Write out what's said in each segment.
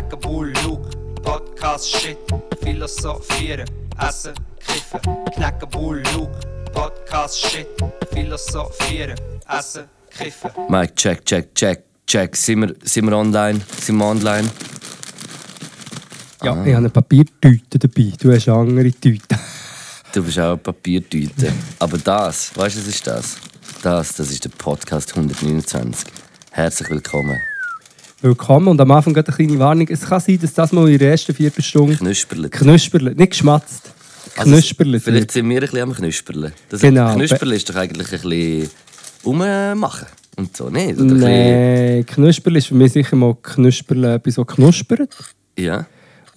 Knacken, Bull, Luke, Podcast, Shit, Philosophieren, Essen, Kiffen. Knacken, Bull, Luke, Podcast, Shit, Philosophieren, Essen, Kiffen. Mike, check, check, check, check. Sind wir, sind wir online? Sind wir online? Ja, ich habe eine Papiertüte dabei. Du hast eine andere Tüte. Du bist auch eine Papiertüte. Aber das, weißt du, was ist das? Das, das ist der Podcast 129. Herzlich willkommen. Willkommen und am Anfang gerade eine kleine Warnung. Es kann sein, dass das mal in der ersten Viertelstunde Knusperlet. knusperlet, nicht geschmatzt, Also, knusperlet Vielleicht wird. sind wir ein bisschen am Knusperlen. Das Genau. Knusperlen ist doch eigentlich ein bisschen rummachen und so, nicht? Ein Nein, Knusperl ist für mich sicher mal Knusperl, etwas, was knuspert. Ja.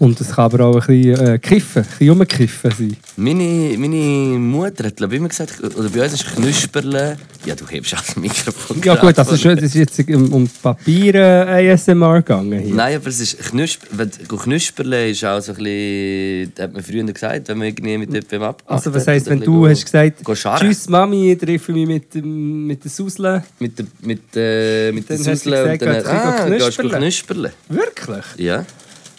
Und es kann aber auch ein bisschen äh, kiffen, ein bisschen rumkiffen sein. Meine, meine Mutter hat glaub ich, immer gesagt, oder bei uns ist Knusperle. Ja, du hebst auch das Mikrofon. Ja gut, also vor- es ist jetzt um, um Papier äh, ASMR gegangen hier. Nein, aber es ist Knusper, wenn du Knusperle ist auch so ein bisschen, das hat man früher gesagt, wenn man irgendwie mit jemandem abgemacht Also was heisst, wenn du bisschen hast gesagt, go tschüss Mami, treffe mich mit, dem- mit der Susle. Mit der, mit, äh, mit der Susle und dann, ah, gehst du knusperle? knusperle. Wirklich? Ja,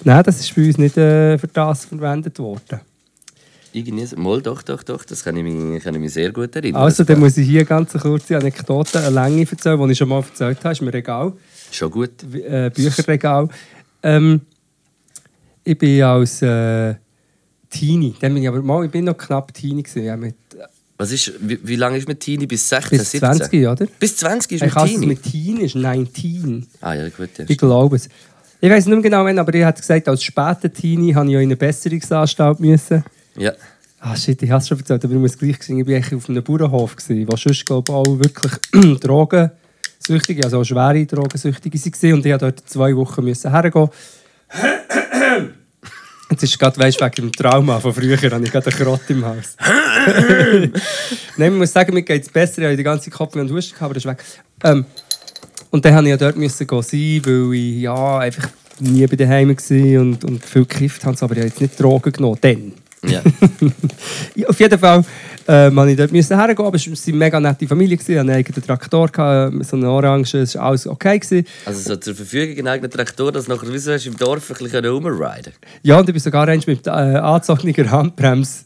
Nein, das ist bei uns nicht äh, für das verwendet worden. irgendwie. Mal, doch, doch, doch, das kann ich mich, kann ich mich sehr gut erinnern. Also, dann muss ich hier ganz eine kurze Anekdote, eine Länge erzählen, die ich schon mal erzählt habe. ist im Regal, Schon gut. äh, Bücherregal. Ähm, ich bin als äh, Teenie, dann bin ich aber mal, ich bin noch knapp Teenie gewesen, ja, mit, Was ist, wie, wie lange ist mit Teenie? Bis 16, bis 17? 20, oder? Bis 20 ist Ich mit Teenie? mit Teen ist 19. Ah ja, gut. Ja. Ich glaube es. Ich weiß nicht mehr genau, wann, aber ich habe gesagt, als später Teenie habe ich in eine Besserungsanstalt müssen. ja. Ah shit, ich habe es schon erzählt, aber ich muss gleich sagen, ich war auf einem Bauernhof, wo sonst glaube ich, auch wirklich Drogensüchtige, also auch schwere Drogensüchtige waren. Und ich musste dort zwei Wochen müssen hergehen. Jetzt ist gerade, weißt, wegen dem Trauma von früher, habe ich gerade einen Krott im Haus. Nein, ich muss sagen, mir geht es besser. Ich habe die ganze Kopf und Husten, gehabt, aber das ist weg. Ähm, und dann musste ich ja dort müssen sein, weil ich ja, einfach nie bei daheim war und, und viel gekifft habe. Aber ich habe jetzt nicht Drogen genommen. Dann. ja. Ja, auf jeden Fall äh, musste ich dort müssen hergehen, aber es war eine mega nette Familie. Ich hatte einen eigenen Traktor, gehabt, so eine Orange, es war alles okay. Gewesen. Also so zur Verfügung einen eigenen Traktor, dass du nachher wie so hast, im Dorf ein bisschen rumriden Ja, und ich bin sogar eins mit äh, angezogener Handbremse.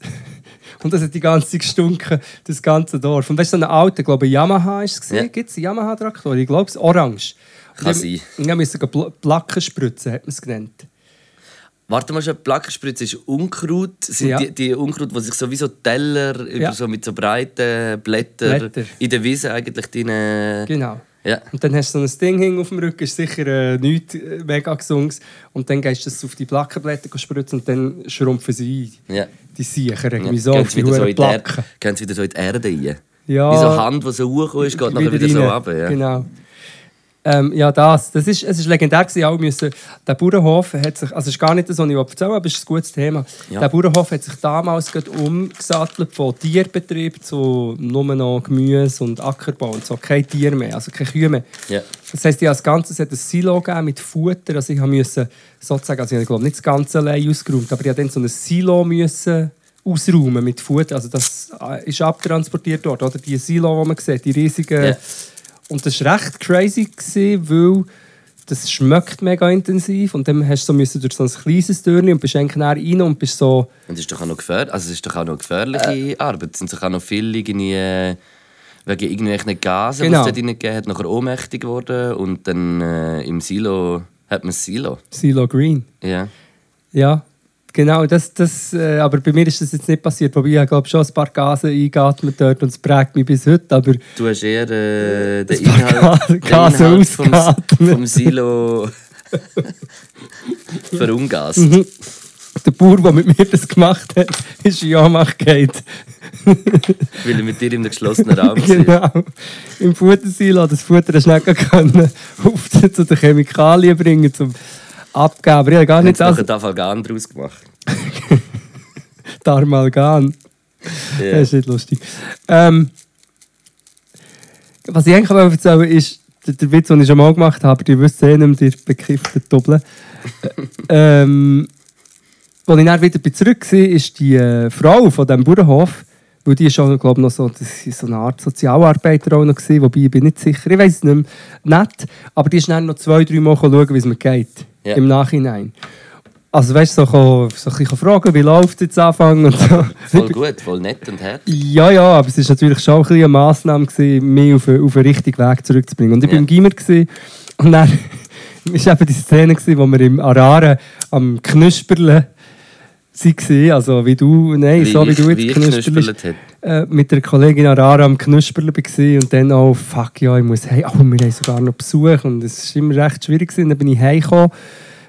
Und das hat die ganze Zeit gestunken, das ganze Dorf. Und weißt du, so ein alter, glaube ich, Yamaha war es. Ja. Gibt es einen Yamaha-Traktor? Ich glaube, es ist orange. Kann sein. Wir mussten Pl Placken spritzen, hat man es genannt. Warte mal schon, Plackenspritze ist Unkraut. Sind Ja. die, die Unkraut, die sich so wie so Teller über Ja. so mit so breiten Blättern Blätter. in der Wiese eigentlich deine... Genau. Ja. Und dann hast du so ein Ding hing auf dem Rücken, ist sicher äh, nichts äh, mega gesunges. Und dann gehst du das auf die Plackenblätter spritzen und dann schrumpfen sie ein. Ja. Die Siecher, Ja. irgendwie so, Gehen auf die wieder, so Placken. gehen sie wieder so in die Erde rein. Ja, Wie so eine Hand, die so hochgekommen ist, geht nachher wieder so rein. runter. Ja. Genau. Ähm, ja, das. das ist, es ist legendär gewesen, auch müssen, der Bauernhof hat sich, also es ist gar nicht das, was ich erzählen aber es ist ein gutes Thema. Ja. Der Bauernhof hat sich damals gerade umgesattelt von Tierbetrieb zu nur noch Gemüse und Ackerbau und so. Kein Tier mehr, also keine Kühe mehr. Ja. Das heisst, ich als Ganzes hat ein Silo gegeben mit Futter. Also ich musste sozusagen, also ich glaube nicht das Ganze allein ausgeräumt, aber ich musste dann so ein Silo müssen ausräumen mit Futter. Also das äh, ist abtransportiert worden, oder? Die Silo, die man sieht, die riesigen... Ja. Und das war recht crazy, gewesen, weil das schmeckt mega intensiv und dann hast du so müssen durch so ein kleines Türchen und bist eigentlich näher rein und bist so... Und es ist doch auch noch gefährlich, also es ist doch auch noch gefährliche Arbeit. Es sind doch auch noch viele irgendwie, äh, wegen irgendwelchen Gasen, Genau. die es dort reingegeben hat, nachher ohnmächtig geworden. Und dann äh, im Silo hat man das Silo. Silo Green. Ja. Ja, genau. Das, das, äh, aber bei mir ist das jetzt nicht passiert. Wobei ich glaube schon ein paar Gase eingeatmet dort und es prägt mich bis heute. Aber Du hast eher äh, den Inhalt, den Inhalt vom, vom Silo verungast. Mhm. der Bauer, der mit mir das gemacht hat, ist in Ohnmacht gefallen. Weil er mit dir in einem geschlossenen Raum war. genau. Im Futtersilo das Futter schnell können auf zu den Chemikalien bringen zum Abgeben. Aber ich habe gar Haben nicht das einen Tafalgan draus gemacht. Darmalgan. Ja. Das ist nicht lustig. Ähm, was ich eigentlich erzählen will, ist der, der Witz, den ich schon mal gemacht habe, aber die wisst eh nicht mehr, die bekifften Doppeln. Äh, ähm, als ich dann wieder zurück war, ist die äh, Frau von diesem Bauernhof, weil die ist schon, glaube noch so, das ist so eine Art Sozialarbeiter auch noch gewesen, wobei ich bin nicht sicher, ich weiß es nicht mehr, nett, aber die ist dann noch zwei, drei Mal schauen, wie es mir geht. Ja. im Nachhinein. Also weißt du, so, so ein bisschen fragen, wie läuft es jetzt anfangen und so. Voll gut, voll nett und herzlich. Ja, ja, aber es war natürlich schon ein bisschen eine Massnahme, gewesen, mich auf, auf den richtigen Weg zurückzubringen. Und ich war Ja. im Gimmer und dann war eben die Szene, gewesen, wo wir im Araren am Waren. Also wie du, nein, so wie ich- du jetzt wie ich. Äh, mit der Kollegin Arara am Knusperle war und dann auch, fuck ja, ich muss heim. Oh, wir haben sogar noch Besuch und es war immer recht schwierig. Gewesen. Dann bin ich heimgekommen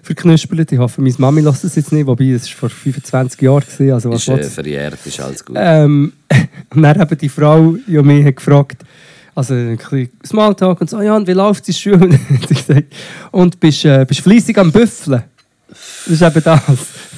für Knusperlet. Ich hoffe, meine Mami lässt das jetzt nicht, wobei es vor 25 Jahren war. Also, was Ist äh, verjährt, ist alles gut. Ähm, und dann eben die Frau ja mich hat gefragt, also ein bisschen Smalltalk und so, ja, und wie läuft die Schule? Und sie gesagt, und bist, äh, bist fleissig am Büffeln? Das ist eben das,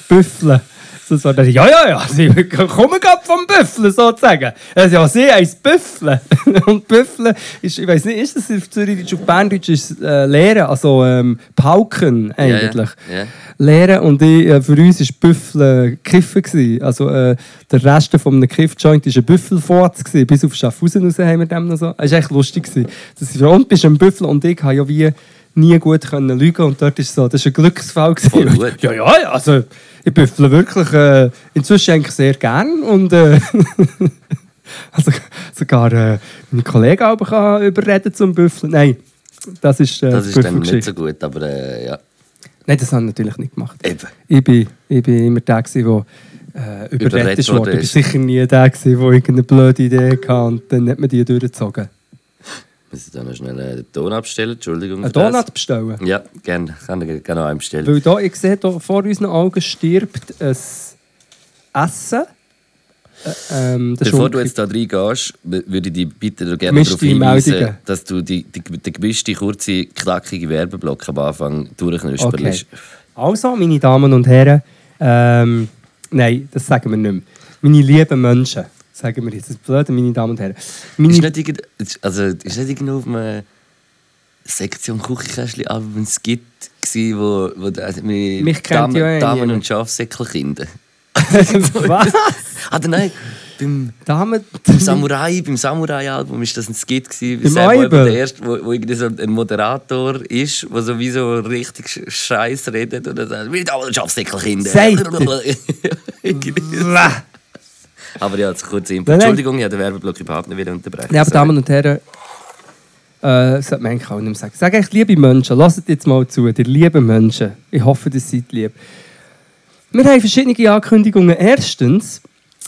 Büffeln. So, so, dann, ja, ja, ja, sie kommen gerade vom Büffeln sozusagen. Also, ja, sie heisst Büffeln. Und Büffeln ist, ich weiß nicht, ist das auf Zürichdeutsch, auf Berndeutsch ist äh, Lehren, also ähm, Pauken Ja, ja, eigentlich. ja. Lehren und ich, äh, für uns war Büffel Kiffen. gewesen. Also äh, der Rest von einem Kiff-Joint war ein Büffelfort. Bis auf Schaffhausen raus haben wir dem noch so. Es war echt lustig. gewesen. Das ist, und bist ein Büffel und ich habe ja wie nie gut können lügen und dort ist so, das ist ein Glücksfall. gewesen. Ja, ja, also ich büffle wirklich äh, inzwischen eigentlich sehr gern und äh, also, sogar äh, meine Kollegen aber kann überreden zum Büffeln. Nein, das ist äh, Das ist dann nicht so gut, aber äh, ja. Nein, das habe ich natürlich nicht gemacht. Eben. Ich bin, ich bin immer der, der äh, überredet wurde. Ich ist. sicher nie der, der irgendeine blöde Idee hatte und dann hat man die durchgezogen. Müssen wir dann noch schnell den Ton abstellen? Entschuldigung. Einen. Donut bestellen. Ja, gerne. Kann ich gerne einen bestellen. Weil da, ich sehe, da vor unseren Augen stirbt ein Essen. Äh, ähm, Bevor du jetzt da reingehst, würde ich dich bitte gerne Gemischte darauf hinweisen, Meldungen. dass du die, die, den gemischten, kurzen, knackigen Werbeblock am Anfang durchknusperst. Okay. Also, meine Damen und Herren, ähm, nein, das sagen wir nicht mehr. Meine lieben Menschen, sagen wir jetzt. Das ist blöd, meine Damen und Herren. Meine Ist nicht, irgend, also, ist nicht irgendwo auf einer Sektion Küchenkästchen Album ein Skit gsi, wo, wo also, mit Mich Damen, ja Damen und Schafsäckelkinder. Was? Ah, nein, beim, Damen, beim Samurai, beim Samurai-Album ist das ein Skit gsi. Im Sam, wo, eben Eibel? der erste, wo, wo irgendwie so ein Moderator ist, der sowieso richtig Sch- Scheiß redet und dann sagt, mit Damen und Schafsäckelkinder. Irgendwie. Aber ja, jetzt kurz Info. Entschuldigung, ich habe den Werbeblock überhaupt nicht wieder unterbrechen. Ja, aber. Damen und Herren, äh, sollte man eigentlich auch nicht mehr sagen. Sag echt, liebe Menschen, lasst jetzt mal zu, ihr lieben Menschen. Ich hoffe, ihr seid lieb. Wir haben verschiedene Ankündigungen. Erstens,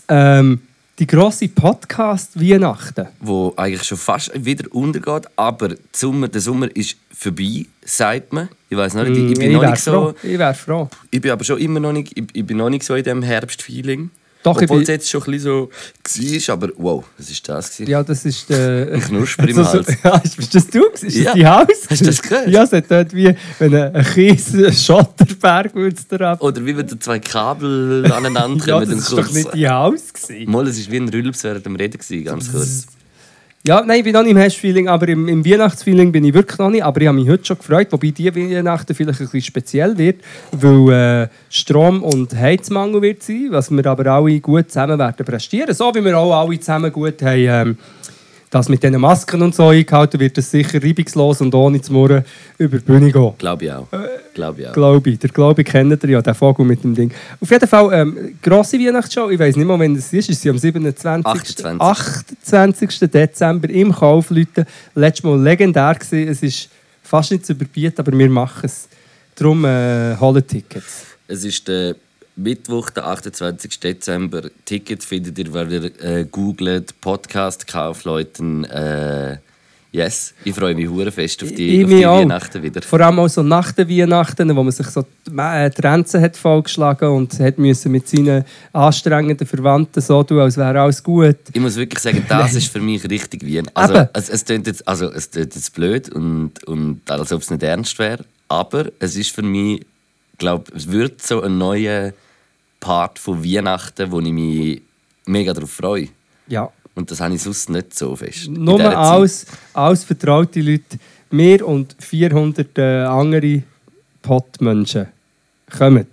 ähm, die grosse Podcast-Weihnachten. wo eigentlich schon fast wieder untergeht, aber der Sommer, der Sommer ist vorbei, sagt man. Ich weiß nicht, ich, ich bin Mm, ich noch nicht so, froh. Ich wäre froh. ich bin aber schon immer noch nicht, ich, ich bin noch nicht so in dem Herbstfeeling. Doch, ich Obwohl es jetzt schon ein bisschen so war, aber wow, was ist das? Gewesen? Ja, das ist der... Ein Knusper im So- so- Hals. Ja, ist, das du? Ist Ja. das dein Haus? Hast du das gehört? Ja, es hat dort wie wenn ein Kies, Schotterberg würde es da ab. Oder wie wenn zwei Kabel aneinander Ja, kommen. das und ist doch nicht dein Haus gewesen. Mal, es war wie ein Rülps während dem Reden, gewesen, ganz kurz. Ja, nein, ich bin noch nicht im Herbstfeeling, aber im, im Weihnachtsfeeling bin ich wirklich noch nicht. Aber ich habe mich heute schon gefreut, wobei die Weihnachten vielleicht ein bisschen speziell wird, weil äh, Strom- und Heizmangel wird sein, was wir aber alle gut zusammen werden prestieren. So wie wir auch alle zusammen gut haben, ähm, das mit diesen Masken und so eingehalten, wird es sicher reibungslos und ohne zu murren über die Bühne gehen. Glaube ich auch. Glaube ich auch. Glaube ich. Der Glaube ich kennt ihr ja, den Vogel mit dem Ding. Auf jeden Fall, ähm, grosse Weihnachtsshow, ich weiß nicht mal, wann es ist, ist sie am 27. 28. 28. Dezember im Kaufleuten. Letztes Mal legendär gewesen. Es ist fast nicht zu überbieten, aber wir machen es. Darum äh, holen Tickets. Es ist der Mittwoch, der 28. Dezember. Tickets findet ihr, weil ihr äh, googelt, Podcast Kaufleuten. Äh, yes, ich freue mich hure fest auf die, Ich auf die. Weihnachten wieder. Vor allem auch so nach den Weihnachten, wo man sich so die äh, die Grenzen hat vollgeschlagen und hat müssen mit seinen anstrengenden Verwandten so tun, als wäre alles gut. Ich muss wirklich sagen, das ist für mich richtig Wien. Also, Eben. es, es klingt jetzt, also, es klingt jetzt blöd und, und als ob es nicht ernst wäre, aber es ist für mich, glaube es wird so ein neuer Part von Weihnachten, wo ich mich mega darauf freue. Ja. Und das habe ich sonst nicht so fest. Nur als, als vertraute Leute, wir und 400 äh, andere Pottmenschen kommen.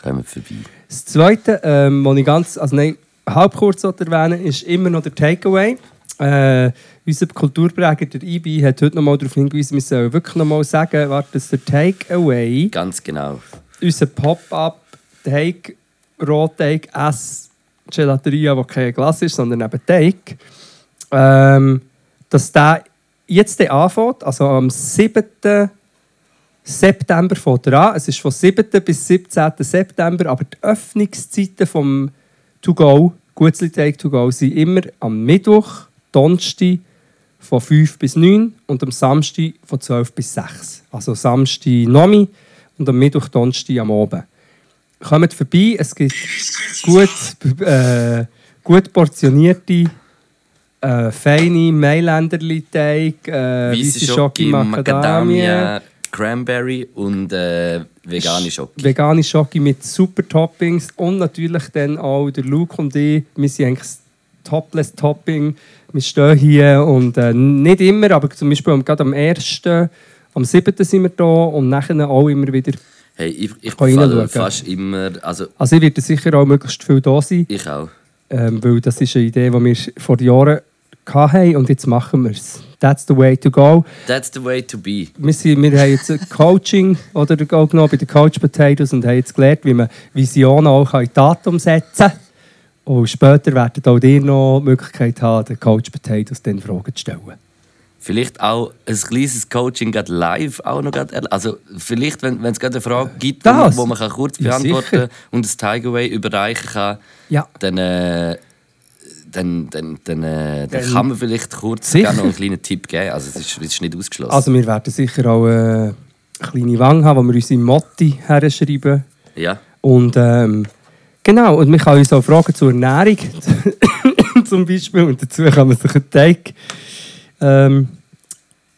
Kommen vorbei. Das Zweite, ähm, was ich ganz, also nein, halb kurz erwähnen ist immer noch der Takeaway. Äh, unser Kulturpräger, der IBI, hat heute noch mal darauf hingewiesen, wir sollen wirklich noch mal sagen, warte, dass der Takeaway, Ganz genau. unser Pop-up Take, Rohteig, Ess, Gelateria, wo kein Glas ist, sondern eben Teig, ähm, dass der jetzt der anfängt, also am 7. September fängt er an. Es ist von 7. bis 17. September, aber die Öffnungszeiten vom To Go, Gutzli Take To Go, sind immer am Mittwoch, Donnerstag von 5 bis 9 und am Samstag von 12 bis 6. Also Samstag Nomi und am Mittwoch, Donnerstag am Abend. Kommt vorbei, es gibt gut, äh, gut portionierte, äh, feine Mailänderli-Teig, äh, Schoki, Macadamia, Cranberry und äh, vegane Schoki. vegane Schoki mit super Toppings und natürlich dann auch der Luke und ich, wir sind eigentlich Topless Topping. Wir stehen hier und äh, nicht immer, aber zum Beispiel am- gerade am 1., am 7. sind wir da und nachher auch immer wieder. Hey, ich, ich Kann fast immer, also Also ich werde sicher auch möglichst viel da sein, ich auch. ähm, weil das ist eine Idee, die wir vor Jahren hatten und jetzt machen wir es. That's the way to go. That's the way to be. wir, sind, wir haben jetzt Coaching oder genommen bei den Coach Potatoes und haben jetzt gelernt, wie man Visionen auch in Tat umsetzen kann. Und später werden auch ihr noch die Möglichkeit haben, den Coach Potatoes dann Fragen zu stellen. Vielleicht auch ein kleines Coaching gerade live auch noch gerade, also vielleicht wenn wenn es gerade eine Frage gibt, wo man, Das? wo man kann kurz Ja, beantworten sicher. und das Takeaway überreichen kann, Ja. dann, äh, dann, dann, dann, äh, dann kann man vielleicht kurz noch einen kleinen Tipp geben. Also es ist, ist nicht ausgeschlossen. Also wir werden sicher auch äh, eine kleine Wange haben, wo wir unsere Motti herschreiben. ja. Und ähm, genau, und man kann uns auch fragen zur Ernährung zum Beispiel. Und dazu kann man sich einen Teig ähm,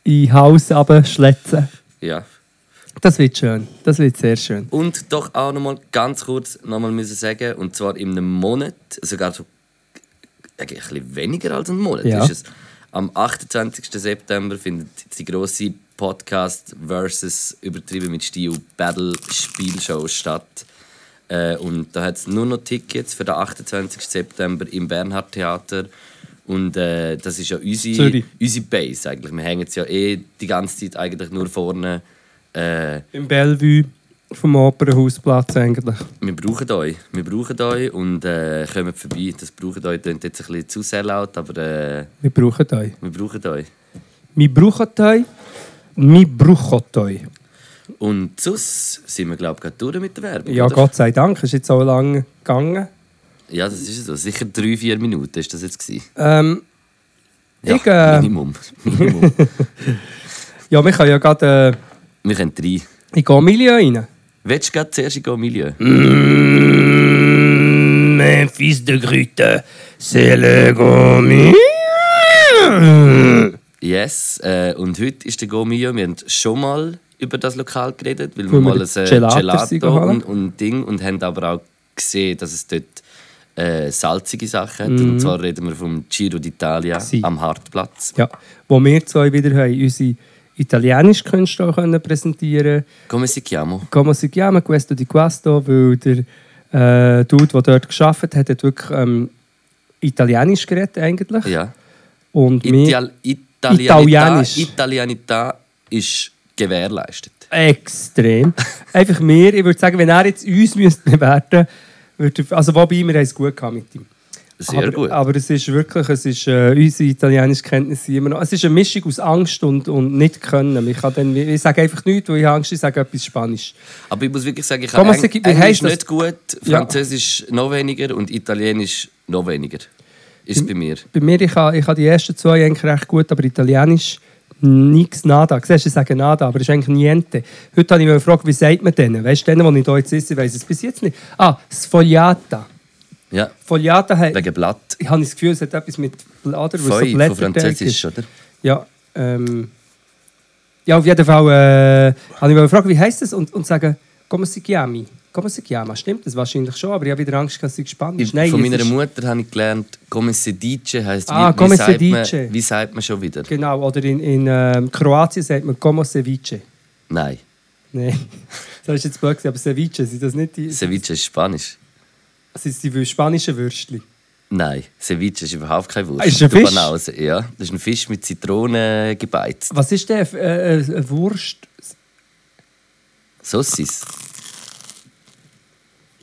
in Haus schletzen. ja. Das wird schön. Das wird sehr schön. Und doch auch noch mal ganz kurz noch mal müssen sagen, und zwar in einem Monat, sogar so ein bisschen weniger als einen Monat Ja. ist es. Am 28. September findet die große Podcast versus übertrieben mit Stil Battle Spielshow statt. Äh, und da hat es nur noch Tickets für den 28. September im Bernhard Theater. Und äh, das ist ja unsere, unsere Base eigentlich. Wir hängen ja eh die ganze Zeit eigentlich nur vorne. Äh, Im Bellevue vom Opernhausplatz eigentlich. wir brauchen euch. Wir brauchen euch und äh, kommt vorbei. Das brauchen euch klingt jetzt ein bisschen zu sellout, aber äh, Wir brauchen euch. wir brauchen euch. Wir brauchen euch. Wir brauchen euch. Und sonst sind wir, glaube ich, gerade durch mit der Werbung. Ja, oder? Gott sei Dank. Es ist jetzt so lange gegangen. Ja, das ist so. Sicher drei, vier Minuten ist das jetzt gewesen. Ähm, Ja, Ich, äh, Minimum. Minimum. ja, wir können ja gerade wir können drei. äh, in Gomilio rein. Willst du gerade zuerst in Milieu? Memphis de Grüte, c'est le Gomilio. Yes. Äh, und heute ist der Go Milieu. Wir haben schon mal über das Lokal geredet, weil wir mal ein äh, Gelato Gelato, und, und Ding und haben aber auch gesehen, dass es dort äh, salzige Sachen hat. Mhm. Und zwar reden wir vom Giro d'Italia Si. am Hartplatz. Ja, wo wir zwei wieder haben, unsere italienische Künstler auch können präsentieren Come si chiamo? Come si chiama questo di questo? Weil der äh, Dude, der dort gearbeitet hat, hat wirklich ähm, Italienisch geredet eigentlich. Ja. Und Ital Italianita, Italienisch. Italianita ist gewährleistet. extrem. Einfach mehr, ich würde sagen, wenn er jetzt uns bewerten müsste, also wobei, wir haben es gut gehabt mit ihm. Sehr aber, gut. Aber es ist wirklich, es ist, äh, unsere italienische Kenntnisse immer noch, es ist eine Mischung aus Angst und, und nicht können. Ich, kann dann, ich sage einfach nichts, weil ich habe Angst, ich sage etwas Spanisch. Aber ich muss wirklich sagen, ich Kann habe Eng Englisch das? nicht gut, Ja. Französisch noch weniger und Italienisch noch weniger. Ist bei mir. Bei mir, ich habe, ich habe die ersten zwei eigentlich recht gut, aber Italienisch nichts nada. Siehst du, ich sage nada, aber es ist eigentlich niente. Heute habe ich mich gefragt, wie sagt man denen? Weißt du, denen, die ich hier jetzt esse, ich es bis jetzt nicht. Ah, Sfogliata. Ja, Sfogliata hat, wegen Blatt. ich habe das Gefühl, es hat etwas mit Blätter, Feu von Blätterteig Französisch, ist. oder? Ja, ähm, ja, auf jeden Fall äh, habe ich mich gefragt, wie heisst das? Und, und sagen, come si chiami? Come? Stimmt das wahrscheinlich schon, aber ich habe wieder Angst, dass es gespannt ist. Nein, Von meiner ist- Mutter habe ich gelernt, come se dice heisst, Ah, wie, come wie, se sagt man, wie sagt man schon wieder? Genau, oder in, in ähm, Kroatien sagt man como ceviche. Nein, Nein, das ist jetzt blöd, aber ceviche, sind das nicht die, Ceviche ist Spanisch. sind die spanischen Würstchen? Nein, Ceviche ist überhaupt kein Wurst. Ist ein Fisch? Banause, ja. Das ist ein Fisch mit Zitrone gebeizt. Was ist der? Äh, äh, Wurst? Sossis.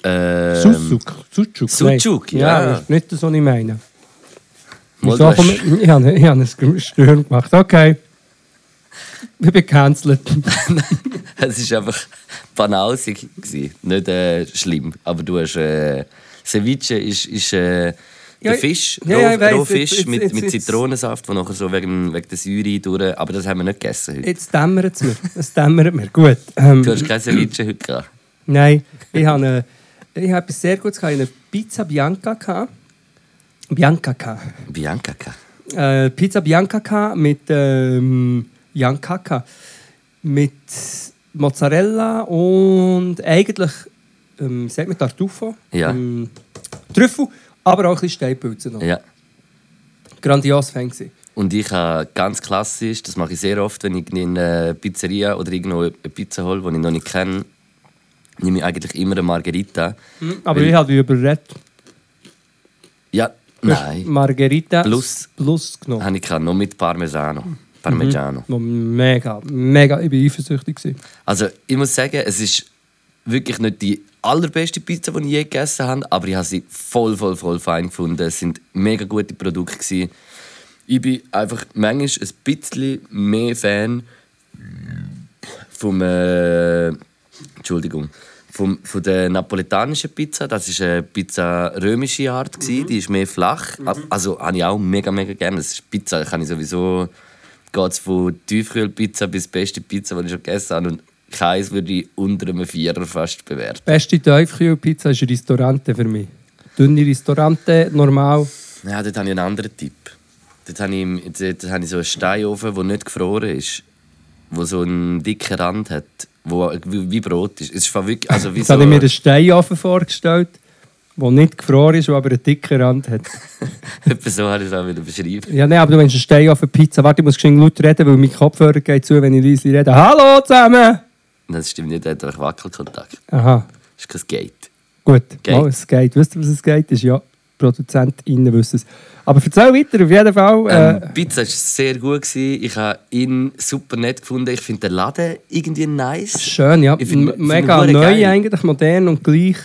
Ähm, Sucuk. Sucuk. Sucuk, ja. ist nicht das, was ich meine. Ich, ich habe ich habe ein Stören gemacht. Okay. Ich bin gecancelt. Es war einfach banausig, nicht äh, schlimm. Aber du hast. Äh, Ceviche ist, ist äh, Ja, der Fisch, ja, ja, roh, weiss. Rohfisch Jetzt- jetzt- mit, mit jetzt- Zitronensaft, der nachher so wegen, wegen der Säure durch. Aber das haben wir nicht gegessen heute. Jetzt dämmert es mir. Es dämmert mir. Gut. Ähm, Du hast kein Ceviche heute gehabt. Nein, ich habe, eine, ich habe etwas sehr Gutes gehabt. Ich hatte eine Pizza Bianca. Gehabt. Bianca. Gehabt. Bianca. gehabt. Äh, Pizza Bianca gehabt mit ähm. Mit Mozzarella und eigentlich, ähm, sagt man Tartufo. Ja. Ähm, Trüffel, aber auch ein bisschen Steinpilze noch. Ja. Grandios Fan. Und ich habe ganz klassisch, das mache ich sehr oft, wenn ich in eine Pizzeria oder irgendwo eine Pizza hole, die ich noch nicht kenne, nehme ich eigentlich immer eine Margherita. Aber Weil- ich habe dich überredet. Ja, nein. Margherita Plus. Plus genommen. Habe ich gehabt, noch mit Parmesano. Parmigiano. Noch mega, mega, ich war eifersüchtig. Also ich muss sagen, es ist wirklich nicht die allerbeste Pizza, die ich je gegessen habe, aber ich habe sie voll, voll, voll fein gefunden. Es sind mega gute Produkte. Gewesen. Ich bin einfach manchmal ein bisschen mehr Fan vom... Äh, Entschuldigung. Vom, von der napoletanischen Pizza, das ist eine Pizza römische Art, gewesen. die ist mehr flach. Also habe ich auch mega, mega gerne. Das ist Pizza, kann ich sowieso geht es von Tiefkühlpizza bis beste Pizza, die ich schon gegessen habe. Und keins würde ich unter einem Vierer fast bewerten. Beste Tiefkühlpizza ist ein Restaurante für mich. Dünne Restaurante, normal. Ja, dort habe ich einen anderen Tipp. Dort habe ich, dort habe ich so einen Steinofen, der nicht gefroren ist. Der so einen dicken Rand hat, wo wie, wie Brot ist. Es ist wirklich, also wie Jetzt so, habe ich mir einen Steinofen vorgestellt, der nicht gefroren ist, der aber einen dicken Rand hat. Etwa so habe ich es auch wieder beschrieben. Ja, nein, aber du meinst einen Steinofen-Pizza. Warte, ich muss geschwind laut reden, weil mein Kopfhörer geht zu, wenn ich leise rede. Hallo zusammen! Das stimmt nicht, er hat einfach Wackelkontakt. Aha, Das ist kein Gate. gut. Geht. Mal, es geht. Wisst ihr, was es geht? Ist ja, ProduzentInnen wissen es. Aber erzähl weiter, auf jeden Fall. Äh, Ähm, Pizza war sehr gut. Gewesen. Ich habe ihn super nett gefunden. Ich finde den Laden irgendwie nice. schön, ja. ich find- find Mega ihn neu geil. eigentlich, modern und gleich.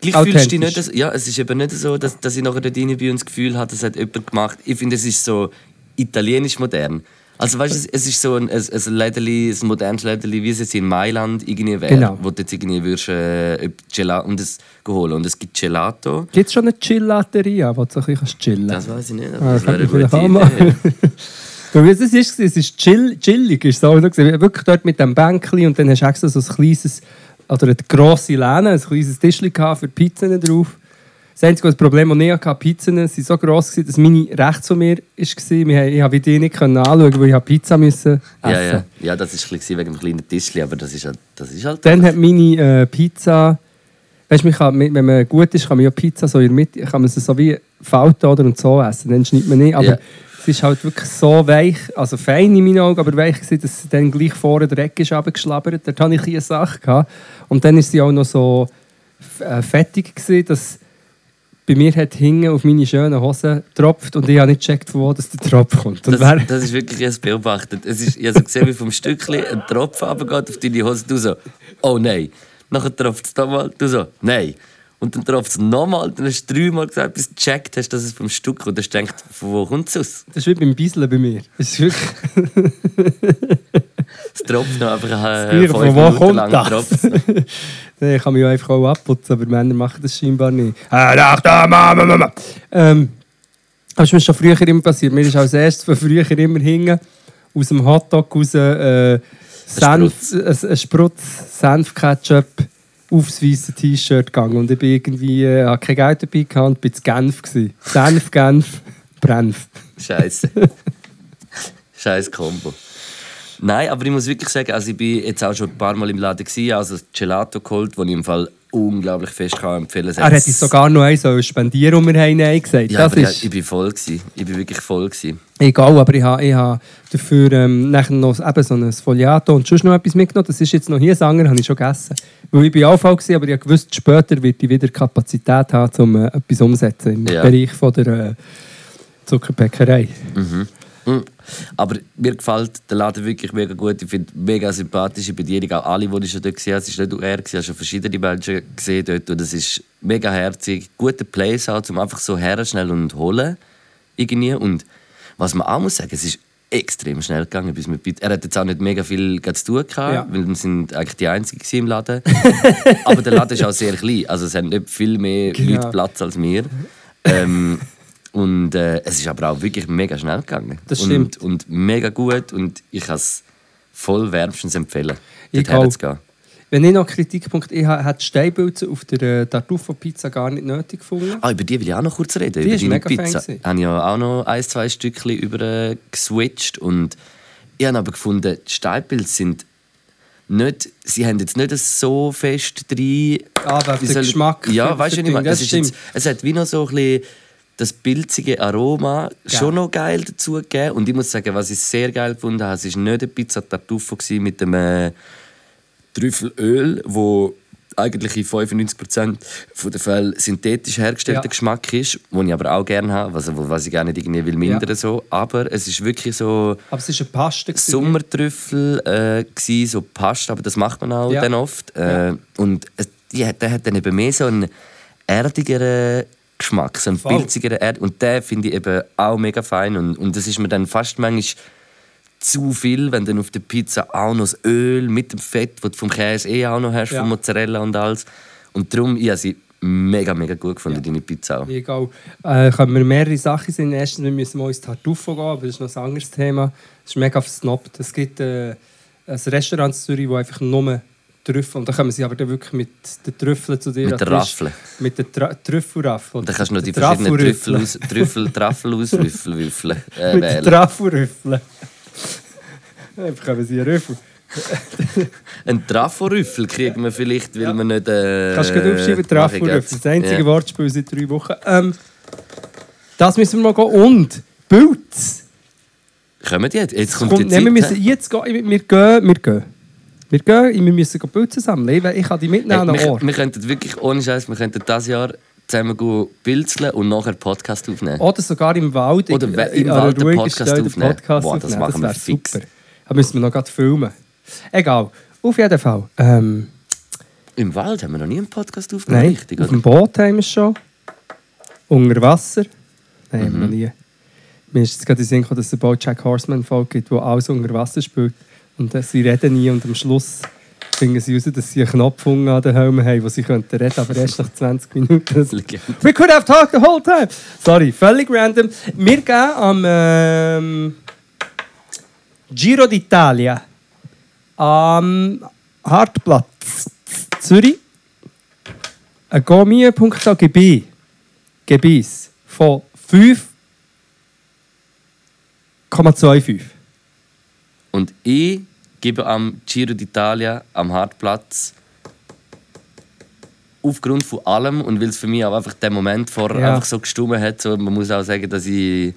Gleich fühlst du nicht, dass, ja, es ist eben nicht so, dass, dass ich nachher dort rein bin und das Gefühl habe, das hat jemand gemacht. Ich finde, es ist so italienisch modern. Also weißt du, es, ist so ein, ein, ein Lädeli, ein modernes Lädeli, wie es jetzt in Mailand irgendwie wäre, Genau. wo du jetzt irgendwie würdest, äh, Gelato und es holen. Und es gibt Gelato. Gibt es schon eine Chillateria, wo du ein bisschen chillen Das weiß ich nicht, aber Ah, das wäre eine gute Idee. Weil wie es ist, es ist chill, chillig, ist so, wirklich dort mit dem Bänkchen und dann hast du extra so ein kleines, oder eine grosse Lehne, ein kleines Tischchen für Pizzen drauf. Das einzige das Problem, das ich hatte, Pizzen waren so gross, gewesen, dass meine rechts von mir war. Ich konnte die nicht anschauen, weil ich Pizza müssen essen Ja, ja. ja, das war wegen dem kleinen Tischchen, aber das ist halt, das ist halt Dann hat meine äh, Pizza, weißt du, kann, wenn man gut ist, kann man ja Pizza so in der Mitte, kann man sie so wie falten oder und so essen. Dann schneidet man nicht. Aber Ja. es ist halt wirklich so weich, also fein in meinen Augen, aber weich gewesen, dass sie dann gleich vorne der Ecke ist runtergeschlabbert. Dort hatte ich eine Sache. Gehabt. Und dann ist sie auch noch so äh, fettig gewesen, dass bei mir hat hinten auf meine schönen Hosen getropft und ich habe nicht gecheckt, von wo das der Tropf kommt. Das, das ist wirklich jetzt beobachtet. Es ist, ich habe so gesehen, wie vom Stückchen ein Tropfen runtergeht auf deine Hose. Du so, oh nein. Nachher tropft es nochmal. Du so, nein. Und dann tropft es nochmal. Dann hast du dreimal gesagt, bis du gecheckt hast, dass es vom Stück kommt. Dann hast du gedacht, von wo kommt es aus? das ist wie beim Bisseln bei mir. Es ist wirklich... Es tropft noch einfach äh, fünf von wo Minuten kommt lang. das? Nein, ich kann mich ja einfach auch abputzen, aber Männer machen das scheinbar nicht. Äh. Ähm, das ist mir schon früher immer passiert. Mir ist als erstes von früher immer hingen aus dem Hotdog raus äh, Senf, ein, Sprutz Senf-Ketchup aufs weiße T-Shirt gegangen. Und ich bin irgendwie, äh, hatte kein Geld dabei gehabt und bin zu Genf. Gewesen. Senf, Genf, Brenf. Scheiße. Scheiß Kombo. Nein, aber ich muss wirklich sagen, also ich bin jetzt auch schon ein paar Mal im Laden gewesen, also das Gelato geholt, wo ich im Fall unglaublich fest kann empfehlen Er hätte uns sogar noch sollen spendieren und wir haben Nein gesagt. Ja, das aber ist ich, ich bin voll gewesen. Ich bin wirklich voll gewesen. egal, aber ich habe, ich habe dafür ähm, nachher noch eben so ein Foliato und sonst noch etwas mitgenommen. Das ist jetzt noch hier Sanger, habe ich schon gegessen. Weil ich bin auch voll gewesen, aber ich wusste, später wird ich wieder Kapazität haben, um äh, etwas umzusetzen im Ja. Bereich von der äh, Zuckerbäckerei. Mhm. Aber mir gefällt der Laden wirklich mega gut. Ich finde mega sympathische Bedienung. Auch alle, die ich schon dort gesehen habe. Es war nicht nur er, ich habe schon verschiedene Menschen gesehen dort. Und es ist mega herzig. Guter Place auch, um einfach so her, schnell und holen. Irgendwie. Und was man auch muss sagen, es ist extrem schnell gegangen. Bis wir, er hat jetzt auch nicht mega viel zu tun gehabt, Ja. weil wir sind eigentlich die Einzigen im Laden. Aber der Laden ist auch sehr klein. Also es haben nicht viel mehr Genau. Leute Platz als wir. Ähm, und äh, es ist aber auch wirklich mega schnell gegangen. Das und, stimmt. Und mega gut. Und ich kann es voll wärmstens empfehlen, Ich dorthin zu gehen. Wenn ich noch Kritikpunkt ich habe, hat die Steinpilze auf der äh, Tartufo-Pizza gar nicht nötig gefunden. Ah, über die will ich auch noch kurz reden. Die über ist deine mega Pizza. gewesen. habe ich ja auch noch ein, zwei Stückchen über äh, geswitcht. Und ich habe aber gefunden, die Steilpilze sind nicht, sie haben jetzt nicht so fest drin. Ah, der ich- Geschmack Ja, weißt du nicht mehr. Jetzt, es hat wie noch so ein bisschen das pilzige Aroma schon noch geil dazu gegeben. Und ich muss sagen, was ich sehr geil gefunden habe, es war nicht eine Pizza Tartufo gewesen mit dem äh, Trüffelöl, wo eigentlich in 95% von den Fällen synthetisch hergestellter Ja. Geschmack ist, den ich aber auch gerne habe, was, was ich gerne nicht irgendwie will mindern Ja. so. Aber es ist wirklich so Aber es ist eine Paste. gewesen. Sommertrüffel äh, gsi, so Pasta, aber das macht man auch Ja. dann oft. Äh, Und es, die, der hat dann eben mehr so einen erdigeren Geschmack, so einen Voll. pilzigeren Erd und der finde ich eben auch mega fein und, und das ist mir dann fast manchmal zu viel, wenn dann auf der Pizza auch noch das Öl mit dem Fett, das du vom Käse eh auch noch hast, Ja. vom Mozzarella und alles. Und darum, ich habe sie mega, mega gut gefunden, deine Pizza auch. Egal. Äh, können wir mehrere Sachen sehen. Erstens, wir müssen mal ins Tartufo gehen, aber das ist noch ein anderes Thema. Das ist mega versnobbt. Es gibt äh, ein Restaurant in Zürich, das einfach nur Trüffel, und da kommen sie aber dann wirklich mit den Trüffeln zu dir Mit der. Raffel. Mit den Tra Trüffelraffel. Und dann kannst du noch die Den verschiedenen. Trüffel, aus, Trüffel, Traffel auswürfeln, würfeln, äh, Mit wählen. Traffelrüffeln. Dann bekommen sie einen Rüffel. Ein Traforüffel kriegen wir vielleicht, weil wir nicht. Äh, Kannst du aufschreiben, jetzt. Das einzige Ja. Wortspiel seit drei Wochen. Ähm, das müssen wir mal gehen. Und Pilz. Kommen die jetzt? Jetzt kommt, Kommt, die nein, Zeit. wir müssen jetzt gehen. Wir gehen. Wir gehen. Wir gehen. Wir müssen Pilze sammeln. Ich, ich kann die mitnehmen Hey, wir, wir könnten wirklich, ohne Scheiß, wir könnten dieses Jahr zusammen pilzeln und nachher einen Podcast aufnehmen. Oder sogar im Wald. Oder im einer Wald einen Podcast aufnehmen. Podcast Boah, das aufnehmen. machen wir fix. Super. Da müssen wir noch gerade filmen. Egal. Auf jeden Fall. Ähm, Im Wald haben wir noch nie einen Podcast aufgenommen, nein, richtig? auf dem Boot haben wir es schon. Unter Wasser. Nein, haben wir Mhm. noch nie. Mir ist jetzt gerade in den Sinn gekommen, dass es eine Bojack Horseman-Folge gibt, wo alles unter Wasser spielt. Und äh, sie reden nie und am Schluss finden sie raus, dass sie einen Knopf an den Helmen haben, wo sie könnten reden, aber erst nach 20 Minuten. We could have talked the whole time. Sorry, völlig random. Wir gehen am ähm, Giro d'Italia am Hartplatz Zürich. Ein GB. Gebis von 5,25. Und ich gebe am Giro d'Italia, am Hartplatz, aufgrund von allem und weil es für mich auch einfach der Moment vorher Ja. einfach so gestummen hat, so, man muss auch sagen, dass ich